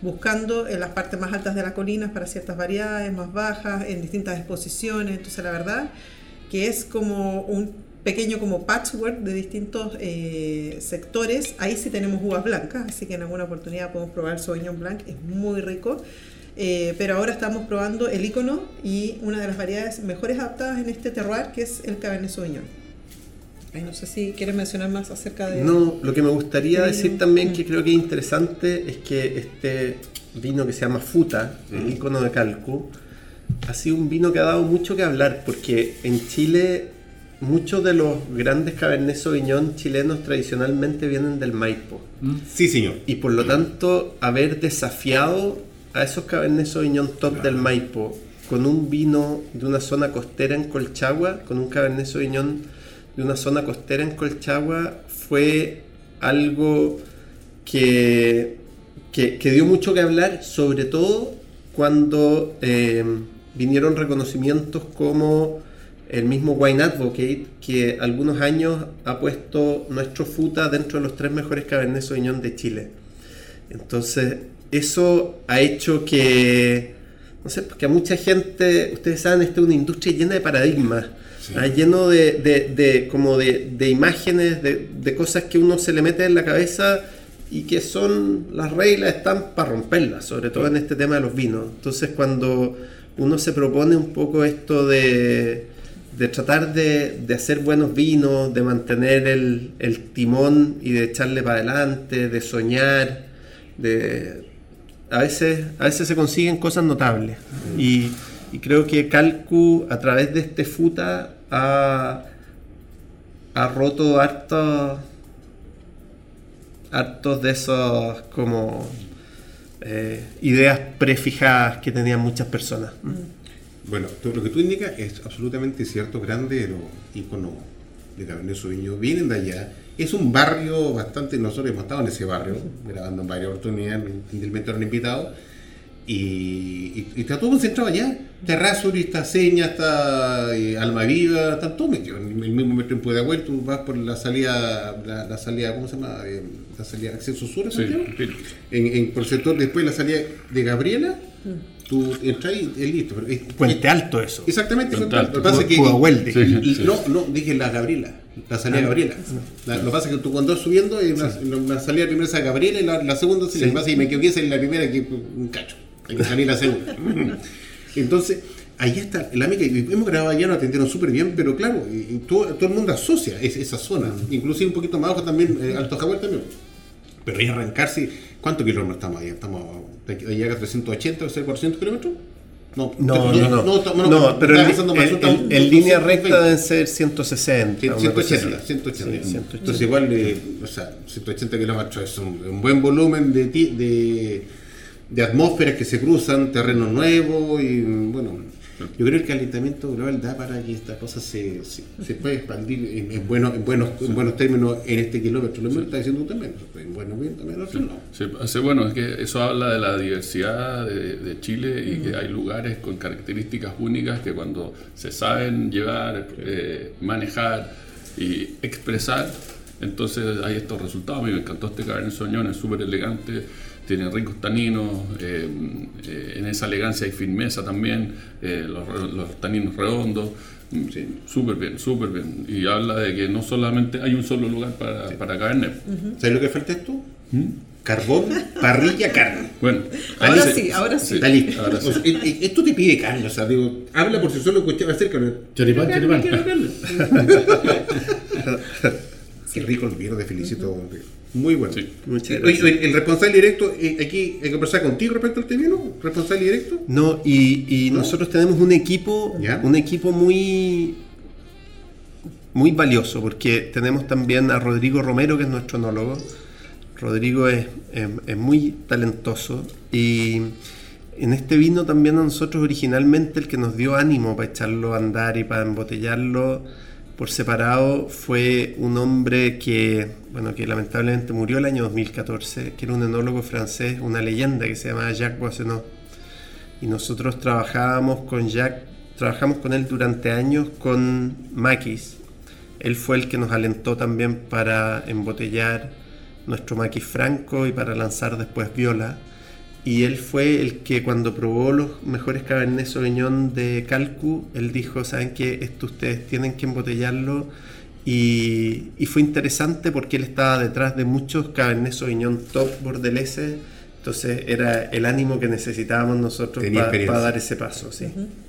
buscando en las partes más altas de las colinas para ciertas variedades, más bajas, en distintas exposiciones. Entonces la verdad que es como un pequeño como patchwork de distintos eh, sectores. Ahí sí tenemos uvas blancas, así que en alguna oportunidad podemos probar Sauvignon Blanc, es muy rico. Eh, pero ahora estamos probando el ícono y una de las variedades mejores adaptadas en este terroir, que es el Cabernet Sauvignon. Ay, no sé si quieres mencionar más acerca de... No, lo que me gustaría ¿Qué decir también que Mm. creo que es interesante es que este vino que se llama Futa, el icono de Calcu, ha sido un vino que ha dado mucho que hablar porque en Chile muchos de los grandes Cabernet Sauvignon chilenos tradicionalmente vienen del Maipo. Sí, señor. Y por lo tanto, haber desafiado a esos Cabernet Sauvignon top del Maipo con un vino de una zona costera en Colchagua, con un Cabernet Sauvignon de una zona costera en Colchagua, fue algo que, que, que dio mucho que hablar, sobre todo cuando eh, vinieron reconocimientos como el mismo Wine Advocate, que algunos años ha puesto nuestro Futa dentro de los tres mejores Cabernet Sauvignon de Chile. Entonces, eso ha hecho que, no sé, porque a mucha gente, ustedes saben, esta es una industria llena de paradigmas, ah, lleno de, de- de- como de, de imágenes, de, de cosas que uno se le mete en la cabeza y que son, las reglas están para romperlas, sobre todo en este tema de los vinos. Entonces, cuando uno se propone un poco esto de, de tratar de, de hacer buenos vinos, de mantener el, el timón y de echarle para adelante, de soñar, de a veces, a veces se consiguen cosas notables. Y, creo que Calcu, a través de este FUTA, ha, ha roto hartos, hartos de esos como eh, ideas prefijadas que tenían muchas personas. Bueno, tú- lo que tú indicas es absolutamente cierto. Grandes los íconos de Cabernet Sauvignon vienen de allá. Es un barrio bastante. Nosotros hemos estado en ese barrio, grabando en varias oportunidades, gentilmente nos han invitado. Y, y- y está todo concentrado allá. Terrazuri, está Seña, está eh, Almaviva, están todos metidos. En el mismo metro en Pudahuel, tú vas por la salida, la, la salida, ¿cómo se llama? Eh, la salida Acceso Sur, Sí. En, en- por el sector después la salida de Gabriela, tú entras y es listo. pero es- Puente Alto eso. Exactamente, Puente Alto. Alto. Lo que pasa es que- Pudahuel, Sí, y- sí. No, no, dije la Gabriela, la salida de Gabriela. La- lo que pasa es que tú cuando vas subiendo, hay una, una salida primera es a Gabriela y la, la segunda, sí. lo que pasa es que me equivoqué, es la primera, que un cacho. Hay que salir la segunda. Entonces, ahí está la amiga, y hemos grabado allá, nos atendieron súper bien, pero claro, y- y todo, todo el mundo asocia es- esa zona, inclusive un poquito más abajo también, eh, Alto Jaguar también. Pero ahí arrancarse, ¿cuántos kilómetros estamos allá? ¿Estamos de llegar a 380 o 400 kilómetros? No, No, no, no. No, no, pero en, línea 220. recta deben ser 160. una cosa 180, así. 180. Sí, 180. Entonces igual, eh, o sea, 180 kilómetros es un, buen volumen de, de, de atmósferas que se cruzan, terrenos nuevos y bueno, yo creo que el calentamiento global da para que esta cosa se, se, se pueda expandir en, en buenos, en, buenos, en buenos términos en este kilómetro. Lo mismo está diciendo tú también, en buenos también otros no. Sí, hace- bueno, es que eso habla de la diversidad de, de Chile y que hay lugares con características únicas que cuando se saben llevar, eh, manejar y expresar, entonces hay estos resultados. A mí me encantó este Cabernet Sauvignon, es súper elegante, tiene ricos taninos, eh, eh, en esa elegancia hay firmeza también, eh, los, taninos redondos. mm, Súper bien, súper bien. Y habla de que no solamente hay un solo lugar para, para Cabernet. ¿Sabes lo que falta esto? Carbón, parrilla, carne. Bueno, Ahora sí, ahora sí. Está listo. Ahora sí. O sea, esto te pide carne, o sea, digo, habla por si solo escuchaba cerca. Choripán, choripán. Qué rico el vino, te felicito. Muy bueno. Sí. Muchas Oye, gracias. oye, el responsable directo, eh, aquí hay que conversar contigo respecto a este vino, responsable directo. No, y, y nosotros tenemos un equipo, ¿Ya? un equipo muy, muy valioso, porque tenemos también a Rodrigo Romero, que es nuestro enólogo. Rodrigo es, es- es muy talentoso y en este vino también a nosotros originalmente el que nos dio ánimo para echarlo a andar y para embotellarlo por separado fue un hombre que, bueno, que lamentablemente murió el año 2014, que era un enólogo francés, una leyenda que se llamaba Jacques Boissenot y nosotros trabajábamos con Jack, trabajamos con él durante años con Maquis. Él fue el que nos alentó también para embotellar nuestro Maquis Franco y para lanzar después Viola. Y él fue el que cuando probó los mejores Cabernet Sauvignon de Calcu, él dijo, ¿saben qué? Esto ustedes tienen que embotellarlo. Y, y fue interesante porque él estaba detrás de muchos Cabernet Sauvignon top bordeleses. Entonces era el ánimo que necesitábamos nosotros para experiencia. dar ese paso, sí.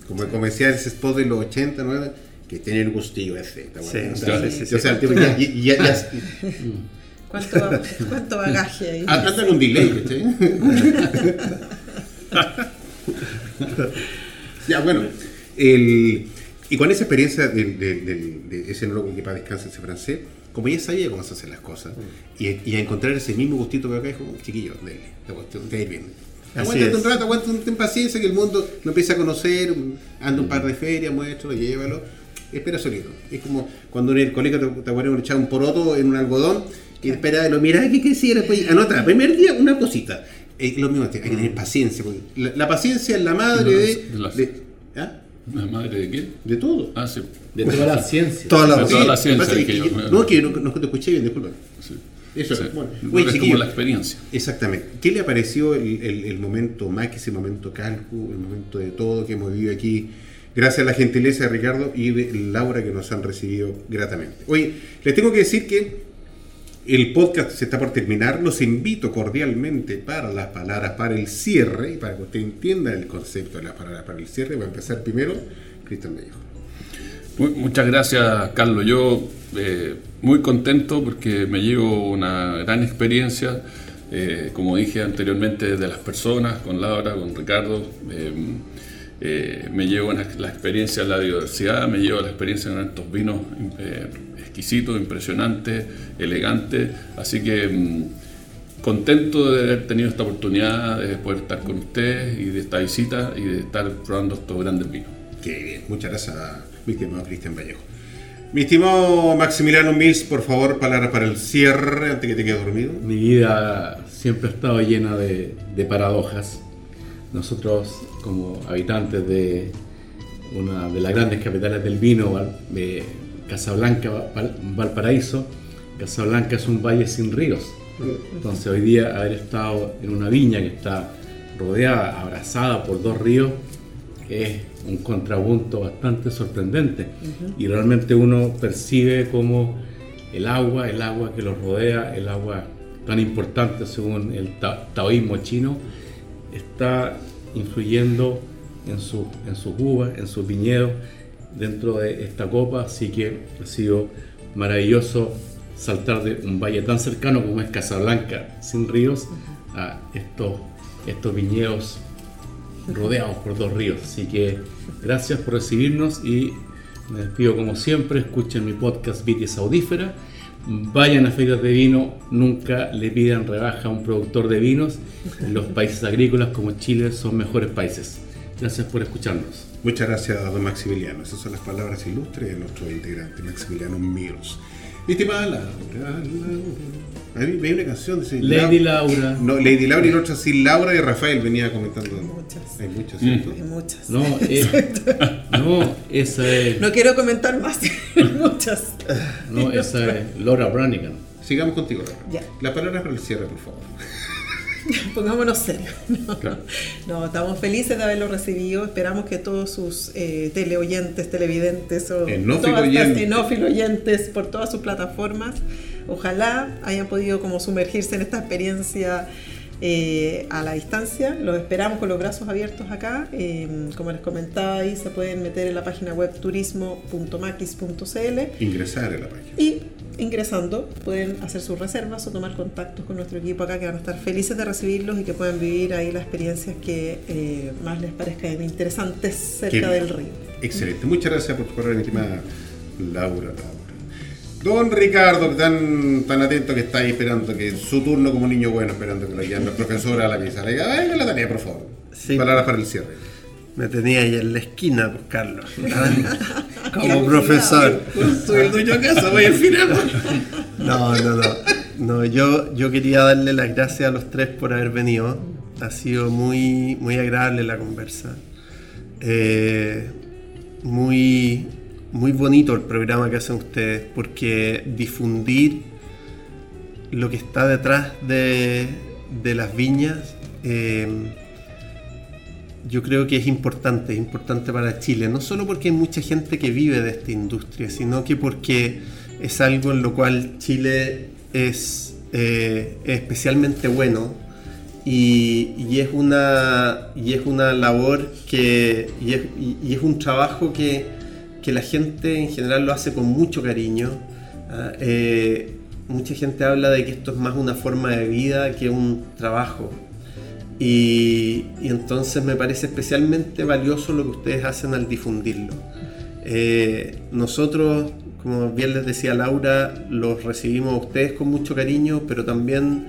Como, como decía ese spot de los 80, ¿no? que que tiene el gustillo ese. ¿te Sí, sí, sí, sí, o sea, el tipo ya- ya- ya- ya- ¿Cuánto, cuánto bagaje ahí? Ah, Anda con delay, ya, bueno. El, y con esa experiencia del, del- del- de ese loco que para descansar ese francés, como ya sabía cómo se hacen las cosas, y, y a encontrar ese mismo gustito que acá, dijo, chiquillo, dale, la cuestión, de ahí viene. Así Aguántate un rato, aguántate ten paciencia que el mundo lo empieza a conocer, anda un par de ferias, muéstralo, llévalo, espera solito. Es como cuando en el colegio te, te acuerdas, echaba un poroto en un algodón y espera, lo mira, ¿qué quisiera? Pues anota, primer día una cosita. Es lo mismo, hay que tener paciencia. porque La, la paciencia es la madre de, de las- de, ¿ah? ¿La madre de quién? de todo. Ah, sí. De toda la ciencia. Toda la De toda la ciencia, que- yo. No, que no, no te escuché bien, disculpa. Sí. Eso, Sí. bueno. No, Oye, es como la experiencia. Exactamente. ¿Qué le pareció el, el- el momento Mac, ese momento Calcu, el momento de todo que hemos vivido aquí? Gracias a la gentileza de Ricardo y de Laura que nos han recibido gratamente. Oye, les tengo que decir que el podcast se está por terminar. Los invito cordialmente para las palabras para el cierre y para que usted entienda el concepto de las palabras para el cierre. Va a empezar primero Cristian Vallejo. Mu- Muchas gracias, Carlos. Yo eh, muy contento porque me llevo una gran experiencia, eh, como dije anteriormente, de las personas, con Laura, con Ricardo. eh, eh, me llevo una- la experiencia de la biodiversidad, me llevo la experiencia de estos vinos eh, exquisitos, impresionantes, elegantes. Así que mm, contento de haber tenido esta oportunidad de poder estar con ustedes y de esta visita y de estar probando estos grandes vinos. Qué bien, muchas gracias, mi estimado Cristian Vallejo. Mi estimado Maximiliano Mills, por favor, palabras para el cierre antes que te quedes dormido. Mi vida siempre ha estado llena de, de paradojas. Nosotros, como habitantes de una de las grandes capitales del vino, de Casablanca, Val- Valparaíso, Casablanca es un valle sin ríos. Entonces hoy día haber estado en una viña que está rodeada, abrazada por dos ríos, es un contrapunto bastante sorprendente. Y realmente uno percibe como el agua, el agua que los rodea, el agua tan importante según el ta- taoísmo chino, está influyendo en, su, en sus uvas, en sus viñedos, dentro de esta copa. Así que ha sido maravilloso saltar de un valle tan cercano como es Casablanca, sin ríos, a estos, estos viñedos rodeados por dos ríos. Así que gracias por recibirnos y me despido como siempre. Escuchen mi podcast Vitis Audífera. Vayan a ferias de vino, nunca le pidan rebaja a un productor de vinos. Los países agrícolas como Chile son mejores países. Gracias por escucharnos. Muchas gracias, don Maximiliano. Esas son las palabras ilustres de nuestro integrante, Maximiliano Mills. Mi estimada Laura, Laura. A mí me hay una canción Lady Lau- Laura. No, Lady Laura y la otra sí, Laura y Rafael venía comentando. Muchas. Hay muchas, ¿cierto? Hay muchas. No, eh, no, esa es, No quiero comentar más. muchas. no, esa es Laura Branigan. Sigamos contigo, Laura. Ya. Las palabras para el cierre, por favor. Pongámonos serios. No, no, estamos felices de haberlo recibido. Esperamos que todos sus eh, teleoyentes, televidentes o Enófilo todas las oyentes. enófilo oyentes por todas sus plataformas, ojalá hayan podido como sumergirse en esta experiencia eh, a la distancia. Los esperamos con los brazos abiertos acá. Eh, como les comentaba ahí, se pueden meter en la página web turismo.maquis.cl Ingresar a la página. y ingresando pueden hacer sus reservas o tomar contactos con nuestro equipo acá que van a estar felices de recibirlos y que puedan vivir ahí las experiencias que eh, más les parezcan interesantes cerca Qué del río. Excelente. Muchas gracias por tu palabra, mi estimada Laura. Don Ricardo, que tan, tan atento que está ahí esperando que su turno como niño bueno, esperando que lo llame el profesor a la mesa. Le diga, venga la tarea, por favor. Sí. Palabras para el cierre. Me tenía ahí en la esquina, pues, Carlos. Como profesor. Soy el dueño de casa, voy al final. No, no, no. No, yo, yo quería darle las gracias a los tres por haber venido. Ha sido muy, muy agradable la conversa. Eh, muy, muy bonito el programa que hacen ustedes, porque difundir lo que está detrás de, de las viñas, eh, yo creo que es importante, es importante para Chile, no solo porque hay mucha gente que vive de esta industria, sino que porque es algo en lo cual Chile es, eh, especialmente bueno y, y es una, y es una labor que, y es, y- y es un trabajo que que la gente en general lo hace con mucho cariño. ¿ah? Eh, mucha gente habla de que esto es más una forma de vida que un trabajo. Y, entonces me parece especialmente valioso lo que ustedes hacen al difundirlo. Eh, nosotros, como bien les decía Laura, los recibimos a ustedes con mucho cariño, pero también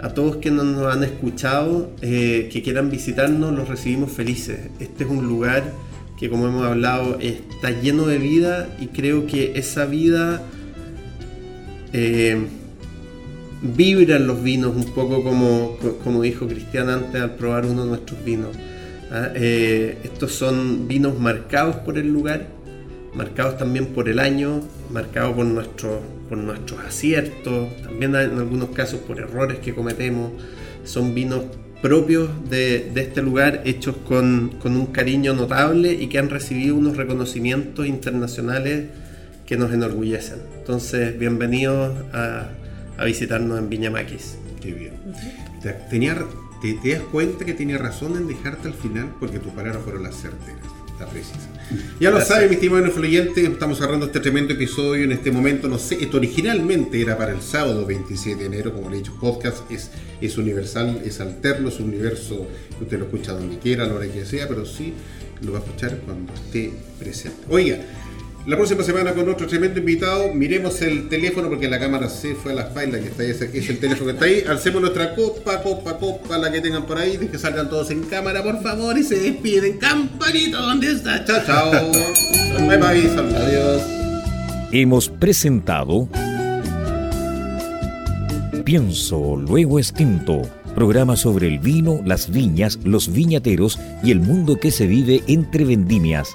a todos que nos han escuchado, eh, que quieran visitarnos, los recibimos felices. Este es un lugar que, como hemos hablado, está lleno de vida y creo que esa vida eh, vibra en los vinos, un poco como, como dijo Cristian antes al probar uno de nuestros vinos. ¿ah? Eh, estos son vinos marcados por el lugar, marcados también por el año, marcados por, nuestro, por nuestros aciertos, también en algunos casos por errores que cometemos. Son vinos propios de, este lugar, hechos con, un cariño notable y que han recibido unos reconocimientos internacionales que nos enorgullecen. Entonces, bienvenidos a, visitarnos en Viña Maquis. Qué bien. Tenía, te, das cuenta que tenía razón en dejarte al final porque tus palabras fueron las certeras está precisa. Ya lo saben, mis estimados influyentes, estamos cerrando este tremendo episodio en este momento. No sé, esto originalmente era para el sábado 27 de enero, como le he dicho, podcast es, es universal, es alterno, es un universo que usted lo escucha donde quiera, a la hora que sea, pero sí lo va a escuchar cuando esté presente. Oiga, la próxima semana con otro tremendo invitado, miremos el teléfono porque la cámara se fue a la espalda, que está ahí, es el teléfono que está ahí. Alcemos nuestra copa, copa, copa, la que tengan por ahí, que salgan todos en cámara, por favor, y se despiden. Campanito, ¿dónde está? Chao, chao. bye bye, saludos. Adiós. Hemos presentado Pienso, luego extinto. Programa sobre el vino, las viñas, los viñateros y el mundo que se vive entre vendimias.